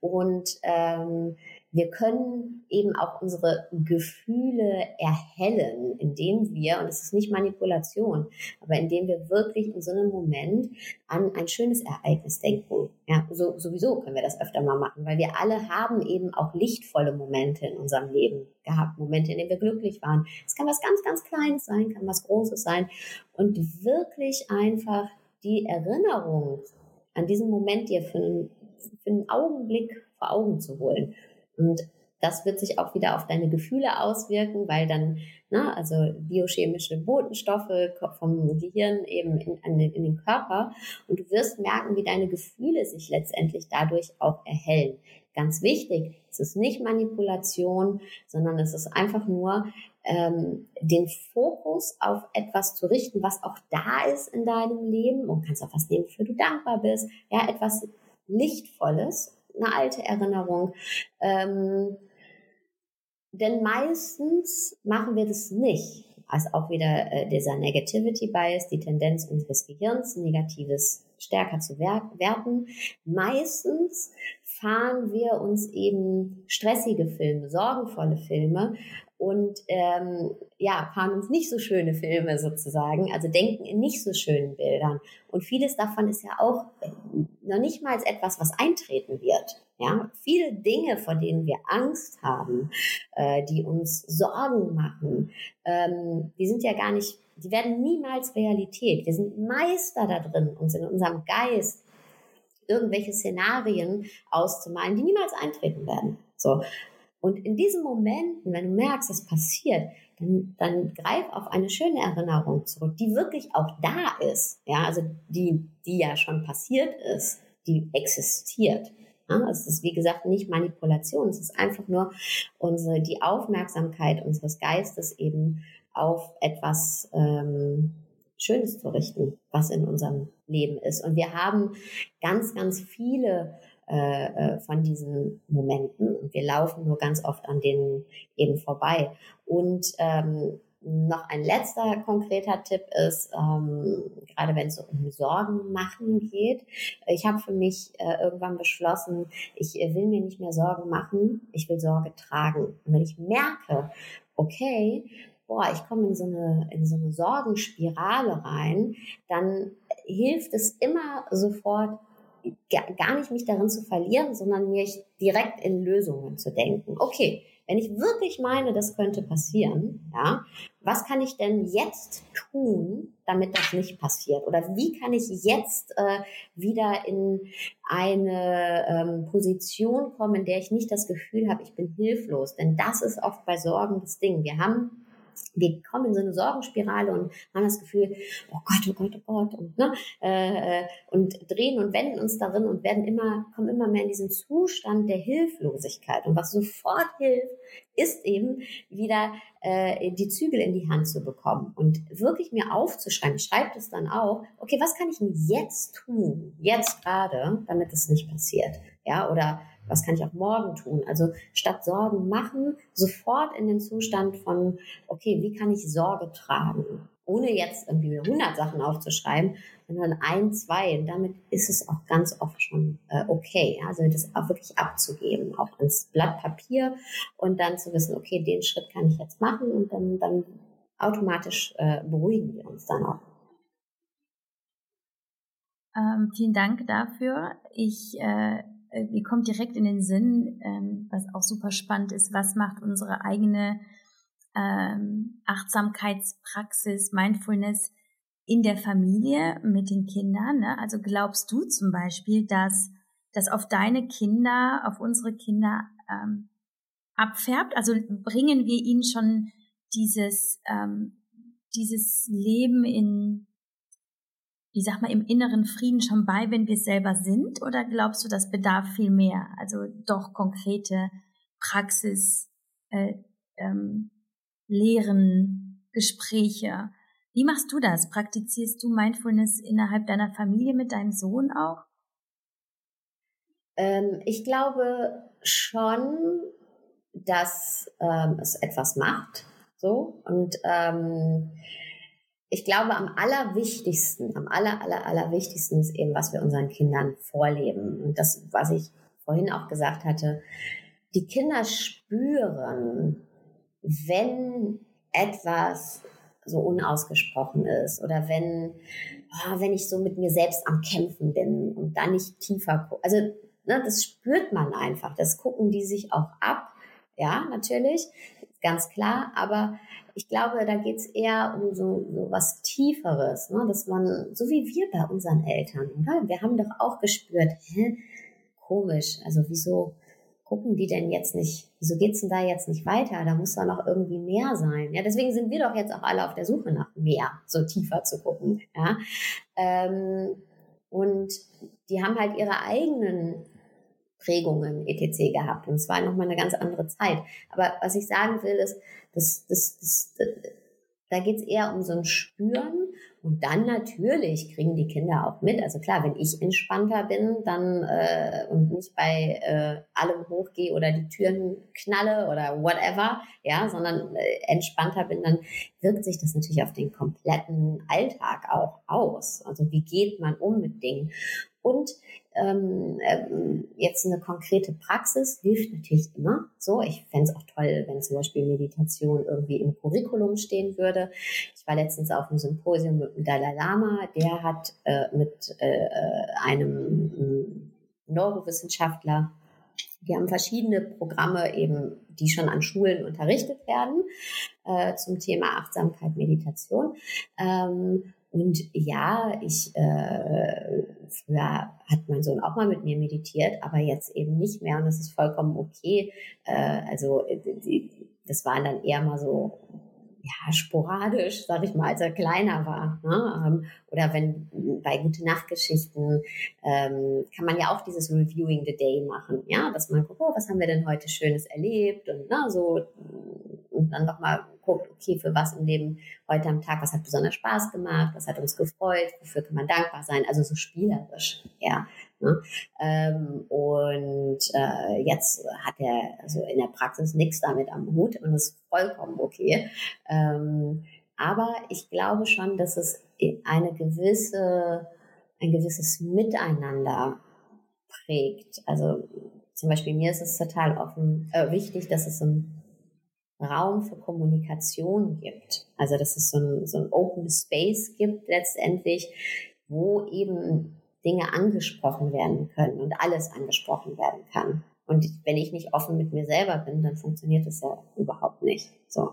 S2: Und ähm, wir können eben auch unsere Gefühle erhellen, indem wir, und es ist nicht Manipulation, aber indem wir wirklich in so einem Moment an ein schönes Ereignis denken. Ja, so, sowieso können wir das öfter mal machen, weil wir alle haben eben auch lichtvolle Momente in unserem Leben gehabt, Momente, in denen wir glücklich waren. Es kann was ganz, ganz Kleines sein, kann was Großes sein und wirklich einfach die Erinnerung an diesen Moment dir für einen, für einen Augenblick vor Augen zu holen. Und das wird sich auch wieder auf deine Gefühle auswirken, weil dann, na, also biochemische Botenstoffe vom Gehirn eben in, in, den Körper und du wirst merken, wie deine Gefühle sich letztendlich dadurch auch erhellen. Ganz wichtig, es ist nicht Manipulation, sondern es ist einfach nur ähm, den Fokus auf etwas zu richten, was auch da ist in deinem Leben und kannst auch was nehmen, wofür du dankbar bist. Ja, etwas Lichtvolles eine alte Erinnerung. Ähm, denn meistens machen wir das nicht. Also auch wieder äh, dieser Negativity Bias, die Tendenz unseres Gehirns, Negatives stärker zu werten. Meistens fahren wir uns eben stressige Filme, sorgenvolle Filme und ähm, ja, fahren uns nicht so schöne Filme sozusagen, also denken in nicht so schönen Bildern. Und vieles davon ist ja auch noch nicht mal etwas, was eintreten wird. Ja, viele Dinge, vor denen wir Angst haben, äh, die uns Sorgen machen, ähm, die sind ja gar nicht, die werden niemals Realität. Wir sind Meister da drin, uns in unserem Geist irgendwelche Szenarien auszumalen, die niemals eintreten werden. So. Und in diesen Momenten, wenn du merkst, es passiert, dann, dann greif auf eine schöne Erinnerung zurück, die wirklich auch da ist. Ja, also die, die ja schon passiert ist, die existiert. Ja, es ist, wie gesagt, nicht Manipulation. Es ist einfach nur unsere, die Aufmerksamkeit unseres Geistes eben auf etwas, ähm, Schönes zu richten, was in unserem Leben ist. Und wir haben ganz, ganz viele äh, äh, von diesen Momenten und wir laufen nur ganz oft an denen eben vorbei. Und ähm, noch ein letzter konkreter Tipp ist, ähm, gerade wenn es um Sorgen machen geht, ich habe für mich äh, irgendwann beschlossen, ich will mir nicht mehr Sorgen machen, ich will Sorge tragen. Und wenn ich merke, okay, boah, ich komme in so eine, in so eine Sorgenspirale rein, dann hilft es immer sofort, gar nicht mich darin zu verlieren, sondern mich direkt in Lösungen zu denken. Okay, wenn ich wirklich meine, das könnte passieren, ja, was kann ich denn jetzt tun, damit das nicht passiert? Oder wie kann ich jetzt äh, wieder in eine ähm, Position kommen, in der ich nicht das Gefühl habe, ich bin hilflos? Denn das ist oft bei Sorgen das Ding. Wir haben wir kommen in so eine Sorgenspirale und haben das Gefühl, oh Gott, oh Gott, oh Gott, und, ne, äh, und drehen und wenden uns darin und werden immer, kommen immer mehr in diesen Zustand der Hilflosigkeit. Und was sofort hilft, ist eben wieder äh, die Zügel in die Hand zu bekommen und wirklich mir aufzuschreiben. Schreibt es dann auch, okay, was kann ich denn jetzt tun, jetzt gerade, damit es nicht passiert? Ja, oder was kann ich auch morgen tun? Also statt Sorgen machen, sofort in den Zustand von, okay, wie kann ich Sorge tragen? Ohne jetzt irgendwie 100 Sachen aufzuschreiben, sondern ein, zwei. Und damit ist es auch ganz oft schon äh, okay. Also das auch wirklich abzugeben, auch ans Blatt Papier und dann zu wissen, okay, den Schritt kann ich jetzt machen und dann, dann automatisch äh, beruhigen wir uns dann auch.
S1: Ähm, vielen Dank dafür. Ich äh, mir kommt direkt in den Sinn, ähm, was auch super spannend ist, was macht unsere eigene ähm, Achtsamkeitspraxis, Mindfulness in der Familie mit den Kindern. Ne? Also glaubst du zum Beispiel, dass das auf deine Kinder, auf unsere Kinder ähm, abfärbt? Also bringen wir ihnen schon dieses ähm, dieses Leben in ich sag mal, im inneren Frieden schon bei, wenn wir selber sind? Oder glaubst du, das bedarf viel mehr? Also doch konkrete Praxis, äh, ähm, Lehren, Gespräche. Wie machst du das? Praktizierst du Mindfulness innerhalb deiner Familie mit deinem Sohn auch?
S2: Ähm, ich glaube schon, dass ähm, es etwas macht. So und ähm, ich glaube, am allerwichtigsten, am aller, aller, allerwichtigsten ist eben, was wir unseren Kindern vorleben. Und das, was ich vorhin auch gesagt hatte, die Kinder spüren, wenn etwas so unausgesprochen ist oder wenn, oh, wenn ich so mit mir selbst am Kämpfen bin und dann nicht tiefer gucke. Also, ne, das spürt man einfach. Das gucken die sich auch ab. Ja, natürlich, ganz klar. Aber ich glaube, da geht's eher um so, so was Tieferes, ne? dass man, so wie wir bei unseren Eltern, oder? Wir haben doch auch gespürt, hä, komisch, also wieso gucken die denn jetzt nicht, wieso geht's denn da jetzt nicht weiter? Da muss da noch irgendwie mehr sein. Ja, deswegen sind wir doch jetzt auch alle auf der Suche nach mehr, so tiefer zu gucken. Ja, ähm, und die haben halt ihre eigenen Prägungen etc. gehabt. Und zwar nochmal eine ganz andere Zeit. Aber was ich sagen will, ist, das, das, das, das da geht's eher um so ein Spüren und dann natürlich kriegen die Kinder auch mit. Also klar, wenn ich entspannter bin, dann äh, und nicht bei äh, allem hochgehe oder die Türen knalle oder whatever, ja, sondern äh, entspannter bin, dann wirkt sich das natürlich auf den kompletten Alltag auch aus. Also wie geht man um mit Dingen? Und ähm, ähm, jetzt eine konkrete Praxis hilft natürlich immer. So, ich fände es auch toll, wenn zum Beispiel Meditation irgendwie im Curriculum stehen würde. Ich war letztens auf einem Symposium mit dem Dalai Lama, der hat äh, mit äh, einem äh, Neurowissenschaftler die haben verschiedene Programme eben, die schon an Schulen unterrichtet werden äh, zum Thema Achtsamkeit, Meditation. Ähm, und ja, ich äh, früher hat mein Sohn auch mal mit mir meditiert, aber jetzt eben nicht mehr und das ist vollkommen okay. Äh, also äh, die, das waren dann eher mal so ja, sporadisch, sag ich mal, als er kleiner war. Ne? Ähm, oder wenn bei gute Nachtgeschichten ähm, kann man ja auch dieses Reviewing the Day machen, ja, dass man guckt, oh, was haben wir denn heute Schönes erlebt und na, so und dann nochmal guckt, okay, für was im Leben heute am Tag, was hat besonders Spaß gemacht, was hat uns gefreut, wofür kann man dankbar sein, also so spielerisch, ja. Ne? Ähm, und äh, jetzt hat er also in der Praxis nichts damit am Hut und ist vollkommen okay. Ähm, aber ich glaube schon, dass es eine gewisse, ein gewisses Miteinander prägt. Also zum Beispiel mir ist es total offen, äh, wichtig, dass es ein Raum für Kommunikation gibt. Also dass es so ein, so ein Open Space gibt letztendlich, wo eben Dinge angesprochen werden können und alles angesprochen werden kann. Und wenn ich nicht offen mit mir selber bin, dann funktioniert das ja überhaupt nicht. So.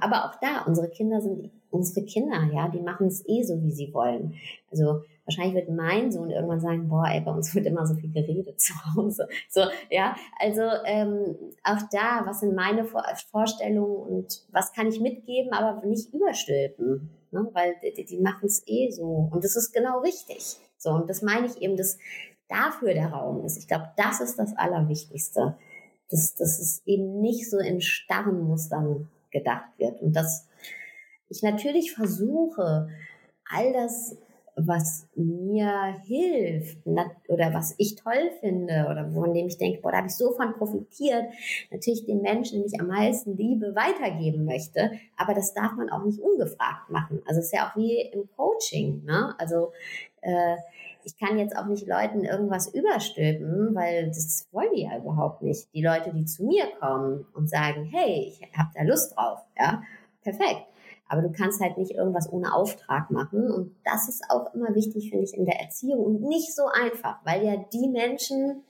S2: Aber auch da, unsere Kinder sind unsere Kinder, ja, die machen es eh so, wie sie wollen. Also wahrscheinlich wird mein Sohn irgendwann sagen, boah, ey, bei uns wird immer so viel geredet zu Hause. So, ja, also ähm, auch da, was sind meine Vorstellungen und was kann ich mitgeben, aber nicht überstülpen, ne? weil die, die machen es eh so und das ist genau richtig. So und das meine ich eben, dass dafür der Raum ist. Ich glaube, das ist das Allerwichtigste, dass, dass es eben nicht so in starren Mustern gedacht wird. Und dass ich natürlich versuche, all das, was mir hilft oder was ich toll finde oder von dem ich denke, boah, da habe ich so von profitiert, natürlich den Menschen, den ich am meisten liebe, weitergeben möchte. Aber das darf man auch nicht ungefragt machen. Also es ist ja auch wie im Coaching. Ne? Also äh, ich kann jetzt auch nicht Leuten irgendwas überstülpen, weil das wollen die ja überhaupt nicht. Die Leute, die zu mir kommen und sagen, hey, ich habe da Lust drauf, ja, perfekt. Aber du kannst halt nicht irgendwas ohne Auftrag machen. Und das ist auch immer wichtig, finde ich, in der Erziehung und nicht so einfach, weil ja die Menschen,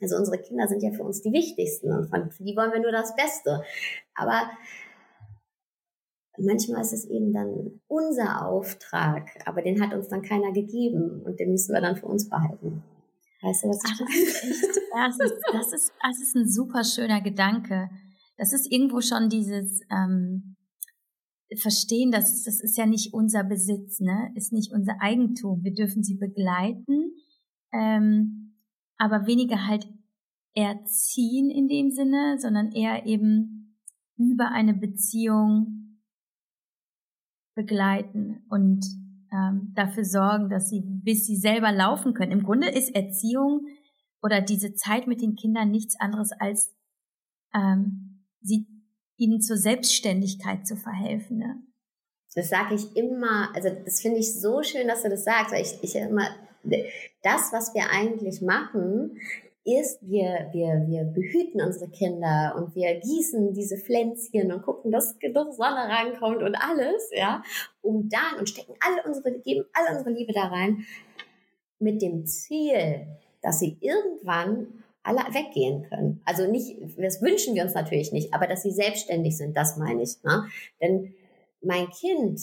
S2: also unsere Kinder sind ja für uns die wichtigsten und für die wollen wir nur das Beste. Aber manchmal ist es eben dann unser Auftrag, aber den hat uns dann keiner gegeben und den müssen wir dann für uns behalten. Weißt du, was ich
S1: meine? Das ist, das, ist, das ist ein super schöner Gedanke. Das ist irgendwo schon dieses ähm, Verstehen, dass das ist ja nicht unser Besitz, ne? Ist nicht unser Eigentum. Wir dürfen sie begleiten, ähm, aber weniger halt erziehen in dem Sinne, sondern eher eben über eine Beziehung begleiten und ähm, dafür sorgen, dass sie, bis sie selber laufen können. Im Grunde ist Erziehung oder diese Zeit mit den Kindern nichts anderes als ähm, sie ihnen zur Selbstständigkeit zu verhelfen. Ne?
S2: Das sage ich immer, also das finde ich so schön, dass du das sagst, weil ich, ich immer, das, was wir eigentlich machen, ist, wir, wir, wir behüten unsere Kinder und wir gießen diese Pflänzchen und gucken, dass genug Sonne rankommt und alles, ja, um dann und stecken alle unsere, geben alle unsere Liebe da rein mit dem Ziel, dass sie irgendwann alle weggehen können. Also nicht, das wünschen wir uns natürlich nicht, aber dass sie selbstständig sind, das meine ich. Ne? Denn mein Kind,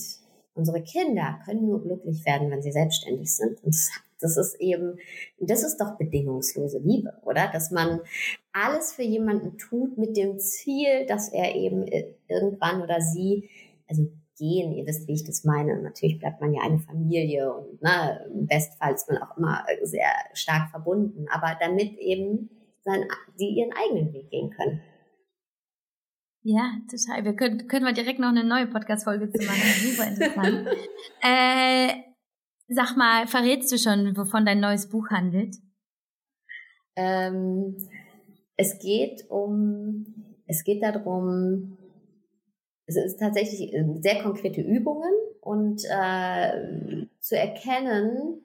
S2: unsere Kinder können nur glücklich werden, wenn sie selbstständig sind. Und das das ist eben, das ist doch bedingungslose Liebe, oder? Dass man alles für jemanden tut mit dem Ziel, dass er eben irgendwann oder sie, also gehen, ihr wisst, wie ich das meine. Natürlich bleibt man ja eine Familie und ne, ist man auch immer sehr stark verbunden, aber damit eben sein, die ihren eigenen Weg gehen können.
S1: Ja, total. Wir können, können wir direkt noch eine neue Podcast-Folge zu machen. Super interessant. äh, Sag mal, verrätst du schon, wovon dein neues Buch handelt?
S2: Ähm, es geht um, es geht darum, es ist tatsächlich äh, sehr konkrete Übungen und äh, zu erkennen,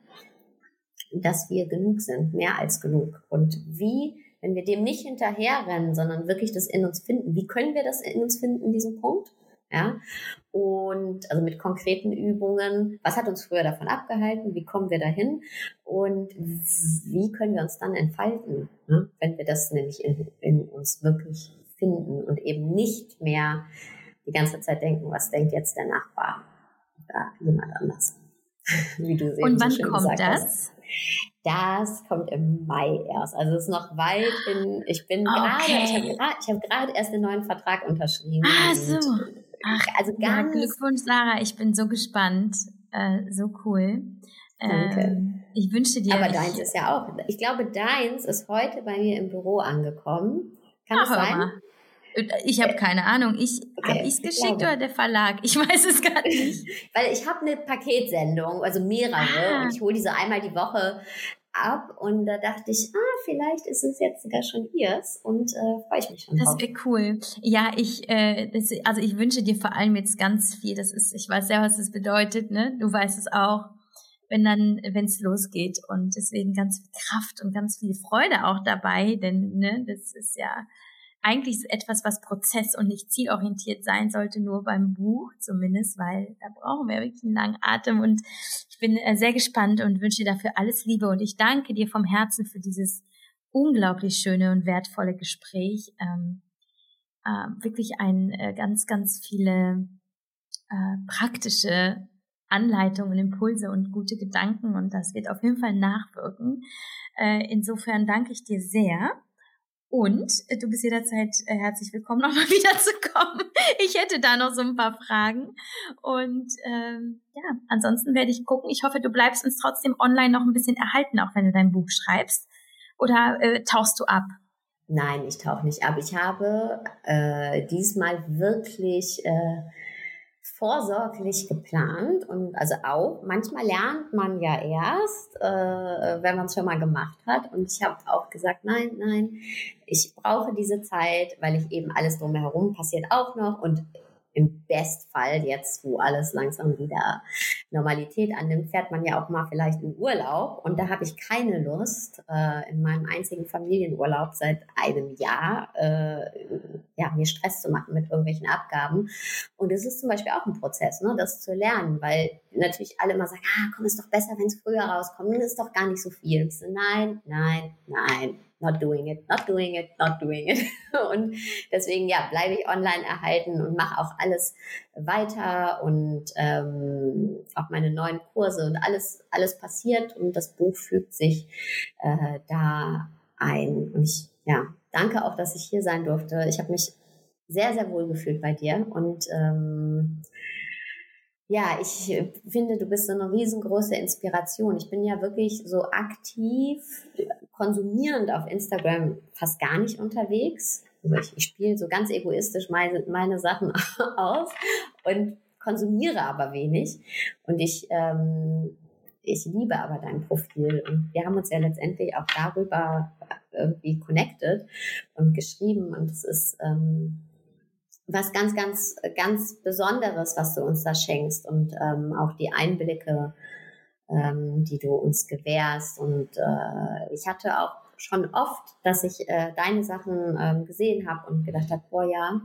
S2: dass wir genug sind, mehr als genug. Und wie, wenn wir dem nicht hinterherrennen, sondern wirklich das in uns finden, wie können wir das in uns finden, diesen Punkt? Ja, und also mit konkreten Übungen, was hat uns früher davon abgehalten, wie kommen wir dahin und wie können wir uns dann entfalten, ne? wenn wir das nämlich in, in uns wirklich finden und eben nicht mehr die ganze Zeit denken, was denkt jetzt der Nachbar oder jemand anders.
S1: Wie du und wann so kommt das? Hast.
S2: Das kommt im Mai erst. Also es ist noch weit hin. Ich bin gerade, ich habe gerade, ich habe gerade erst den neuen Vertrag unterschrieben.
S1: Ah, so. Ach, also ganz ja, Glückwunsch, Sarah. Ich bin so gespannt. Äh, so cool.
S2: Danke.
S1: Ähm, ich wünsche dir.
S2: Aber deins ist ja auch. Ich glaube, deins ist heute bei mir im Büro angekommen. Kann Ach, das sein? Mal.
S1: Ich habe keine Ahnung. Ich okay, habe ich es geschickt oder der Verlag? Ich weiß es gar nicht.
S2: Weil ich habe eine Paketsendung, also mehrere. Ah. Und ich hole diese einmal die Woche ab und da dachte ich, ah, vielleicht ist es jetzt sogar schon ihrs und äh, freue ich mich schon
S1: Das wäre cool. Ja, ich, äh, das, also ich wünsche dir vor allem jetzt ganz viel. Das ist, ich weiß ja, was das bedeutet, ne? Du weißt es auch, wenn dann, wenn es losgeht und deswegen ganz viel Kraft und ganz viel Freude auch dabei, denn ne, das ist ja eigentlich etwas, was prozess- und nicht zielorientiert sein sollte, nur beim Buch zumindest, weil da brauchen wir wirklich einen langen Atem und ich bin äh, sehr gespannt und wünsche dir dafür alles Liebe und ich danke dir vom Herzen für dieses unglaublich schöne und wertvolle Gespräch. Ähm, äh, wirklich ein äh, ganz, ganz viele äh, praktische Anleitungen, Impulse und gute Gedanken und das wird auf jeden Fall nachwirken. Äh, insofern danke ich dir sehr. Und äh, du bist jederzeit äh, herzlich willkommen, nochmal wieder zu kommen. Ich hätte da noch so ein paar Fragen. Und ähm, ja, ansonsten werde ich gucken. Ich hoffe, du bleibst uns trotzdem online noch ein bisschen erhalten, auch wenn du dein Buch schreibst. Oder äh, tauchst du ab?
S2: Nein, ich tauche nicht ab. Ich habe äh, diesmal wirklich äh, vorsorglich geplant und also auch manchmal lernt man ja erst, äh, wenn man es schon mal gemacht hat. Und ich habe auch gesagt, nein, nein, ich brauche diese Zeit, weil ich eben alles drumherum passiert auch noch und im Bestfall jetzt, wo alles langsam wieder Normalität annimmt, fährt man ja auch mal vielleicht in Urlaub. Und da habe ich keine Lust, äh, in meinem einzigen Familienurlaub seit einem Jahr, äh, ja, mir Stress zu machen mit irgendwelchen Abgaben. Und es ist zum Beispiel auch ein Prozess, ne, das zu lernen, weil natürlich alle immer sagen, ah, komm, ist doch besser, wenn es früher rauskommt. Das ist doch gar nicht so viel. Nein, nein, nein not doing it, not doing it, not doing it. Und deswegen, ja, bleibe ich online erhalten und mache auch alles weiter und ähm, auch meine neuen Kurse und alles, alles passiert und das Buch fügt sich äh, da ein. Und ich, ja, danke auch, dass ich hier sein durfte. Ich habe mich sehr, sehr wohl gefühlt bei dir und ähm, ja, ich finde, du bist eine riesengroße Inspiration. Ich bin ja wirklich so aktiv konsumierend auf Instagram fast gar nicht unterwegs. Also ich, ich spiele so ganz egoistisch meine, meine Sachen aus und konsumiere aber wenig. Und ich, ähm, ich liebe aber dein Profil. Und wir haben uns ja letztendlich auch darüber irgendwie connected und geschrieben. Und es ist ähm, was ganz, ganz, ganz Besonderes, was du uns da schenkst. Und ähm, auch die Einblicke ähm, die du uns gewährst. Und äh, ich hatte auch schon oft, dass ich äh, deine Sachen ähm, gesehen habe und gedacht habe, boah ja,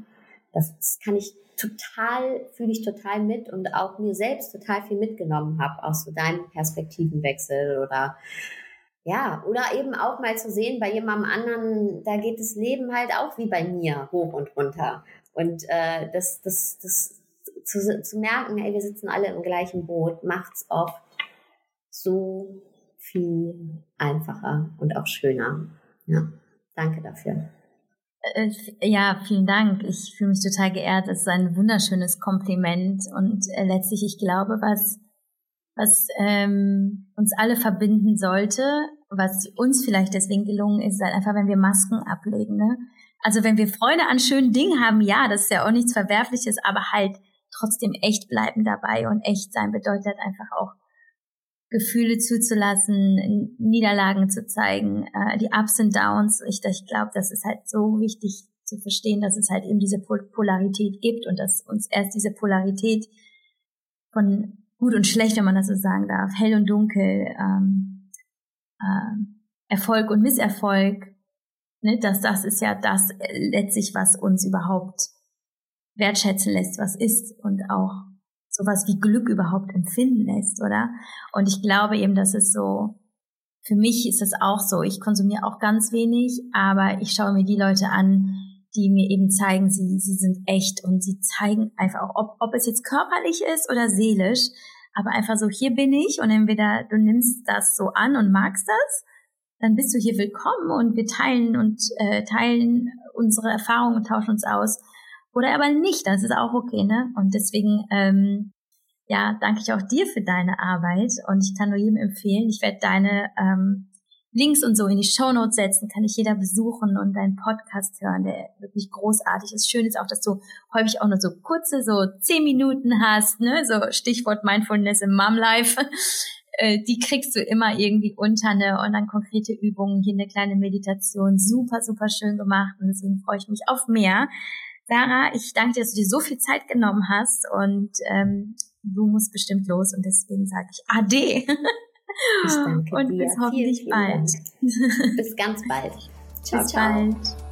S2: das, kann ich total, fühle ich total mit und auch mir selbst total viel mitgenommen habe aus so deinem Perspektivenwechsel oder ja, oder eben auch mal zu sehen, bei jemandem anderen, da geht das Leben halt auch wie bei mir hoch und runter. Und äh, das, das, das zu, zu merken, ey, wir sitzen alle im gleichen Boot, macht's oft so viel einfacher und auch schöner. Ja, danke dafür.
S1: Äh, ja, vielen Dank. Ich fühle mich total geehrt. Es ist ein wunderschönes Kompliment und äh, letztlich, ich glaube, was was ähm, uns alle verbinden sollte, was uns vielleicht deswegen gelungen ist, halt einfach, wenn wir Masken ablegen. Ne? Also wenn wir Freude an schönen Dingen haben, ja, das ist ja auch nichts Verwerfliches, aber halt trotzdem echt bleiben dabei und echt sein bedeutet einfach auch Gefühle zuzulassen, Niederlagen zu zeigen, äh, die Ups und Downs. Ich, ich glaube, das ist halt so wichtig zu verstehen, dass es halt eben diese Polarität gibt und dass uns erst diese Polarität von gut und schlecht, wenn man das so sagen darf, hell und dunkel, ähm, äh, Erfolg und Misserfolg, ne, dass das ist ja das letztlich, was uns überhaupt wertschätzen lässt, was ist und auch sowas wie Glück überhaupt empfinden lässt, oder? Und ich glaube eben, dass es so, für mich ist das auch so. Ich konsumiere auch ganz wenig, aber ich schaue mir die Leute an, die mir eben zeigen, sie, sie sind echt und sie zeigen einfach auch, ob, ob es jetzt körperlich ist oder seelisch, aber einfach so, hier bin ich und entweder du nimmst das so an und magst das, dann bist du hier willkommen und wir teilen und äh, teilen unsere Erfahrungen und tauschen uns aus oder aber nicht, das ist auch okay, ne? Und deswegen, ähm, ja, danke ich auch dir für deine Arbeit und ich kann nur jedem empfehlen, ich werde deine ähm, Links und so in die Show Notes setzen, kann ich jeder besuchen und deinen Podcast hören, der wirklich großartig ist. Schön ist auch, dass du häufig auch nur so kurze, so zehn Minuten hast, ne, so Stichwort Mindfulness im Mom Life. Äh, die kriegst du immer irgendwie unter, ne, und dann konkrete Übungen, hier eine kleine Meditation, super, super schön gemacht und deswegen freue ich mich auf mehr. Sarah, ich danke dir, dass du dir so viel Zeit genommen hast und ähm, du musst bestimmt los und deswegen sage ich Ade.
S2: Ich danke
S1: und
S2: dir.
S1: bis hoffentlich
S2: vielen,
S1: bald.
S2: Dank. Bis ganz bald.
S1: Ciao, bis bald.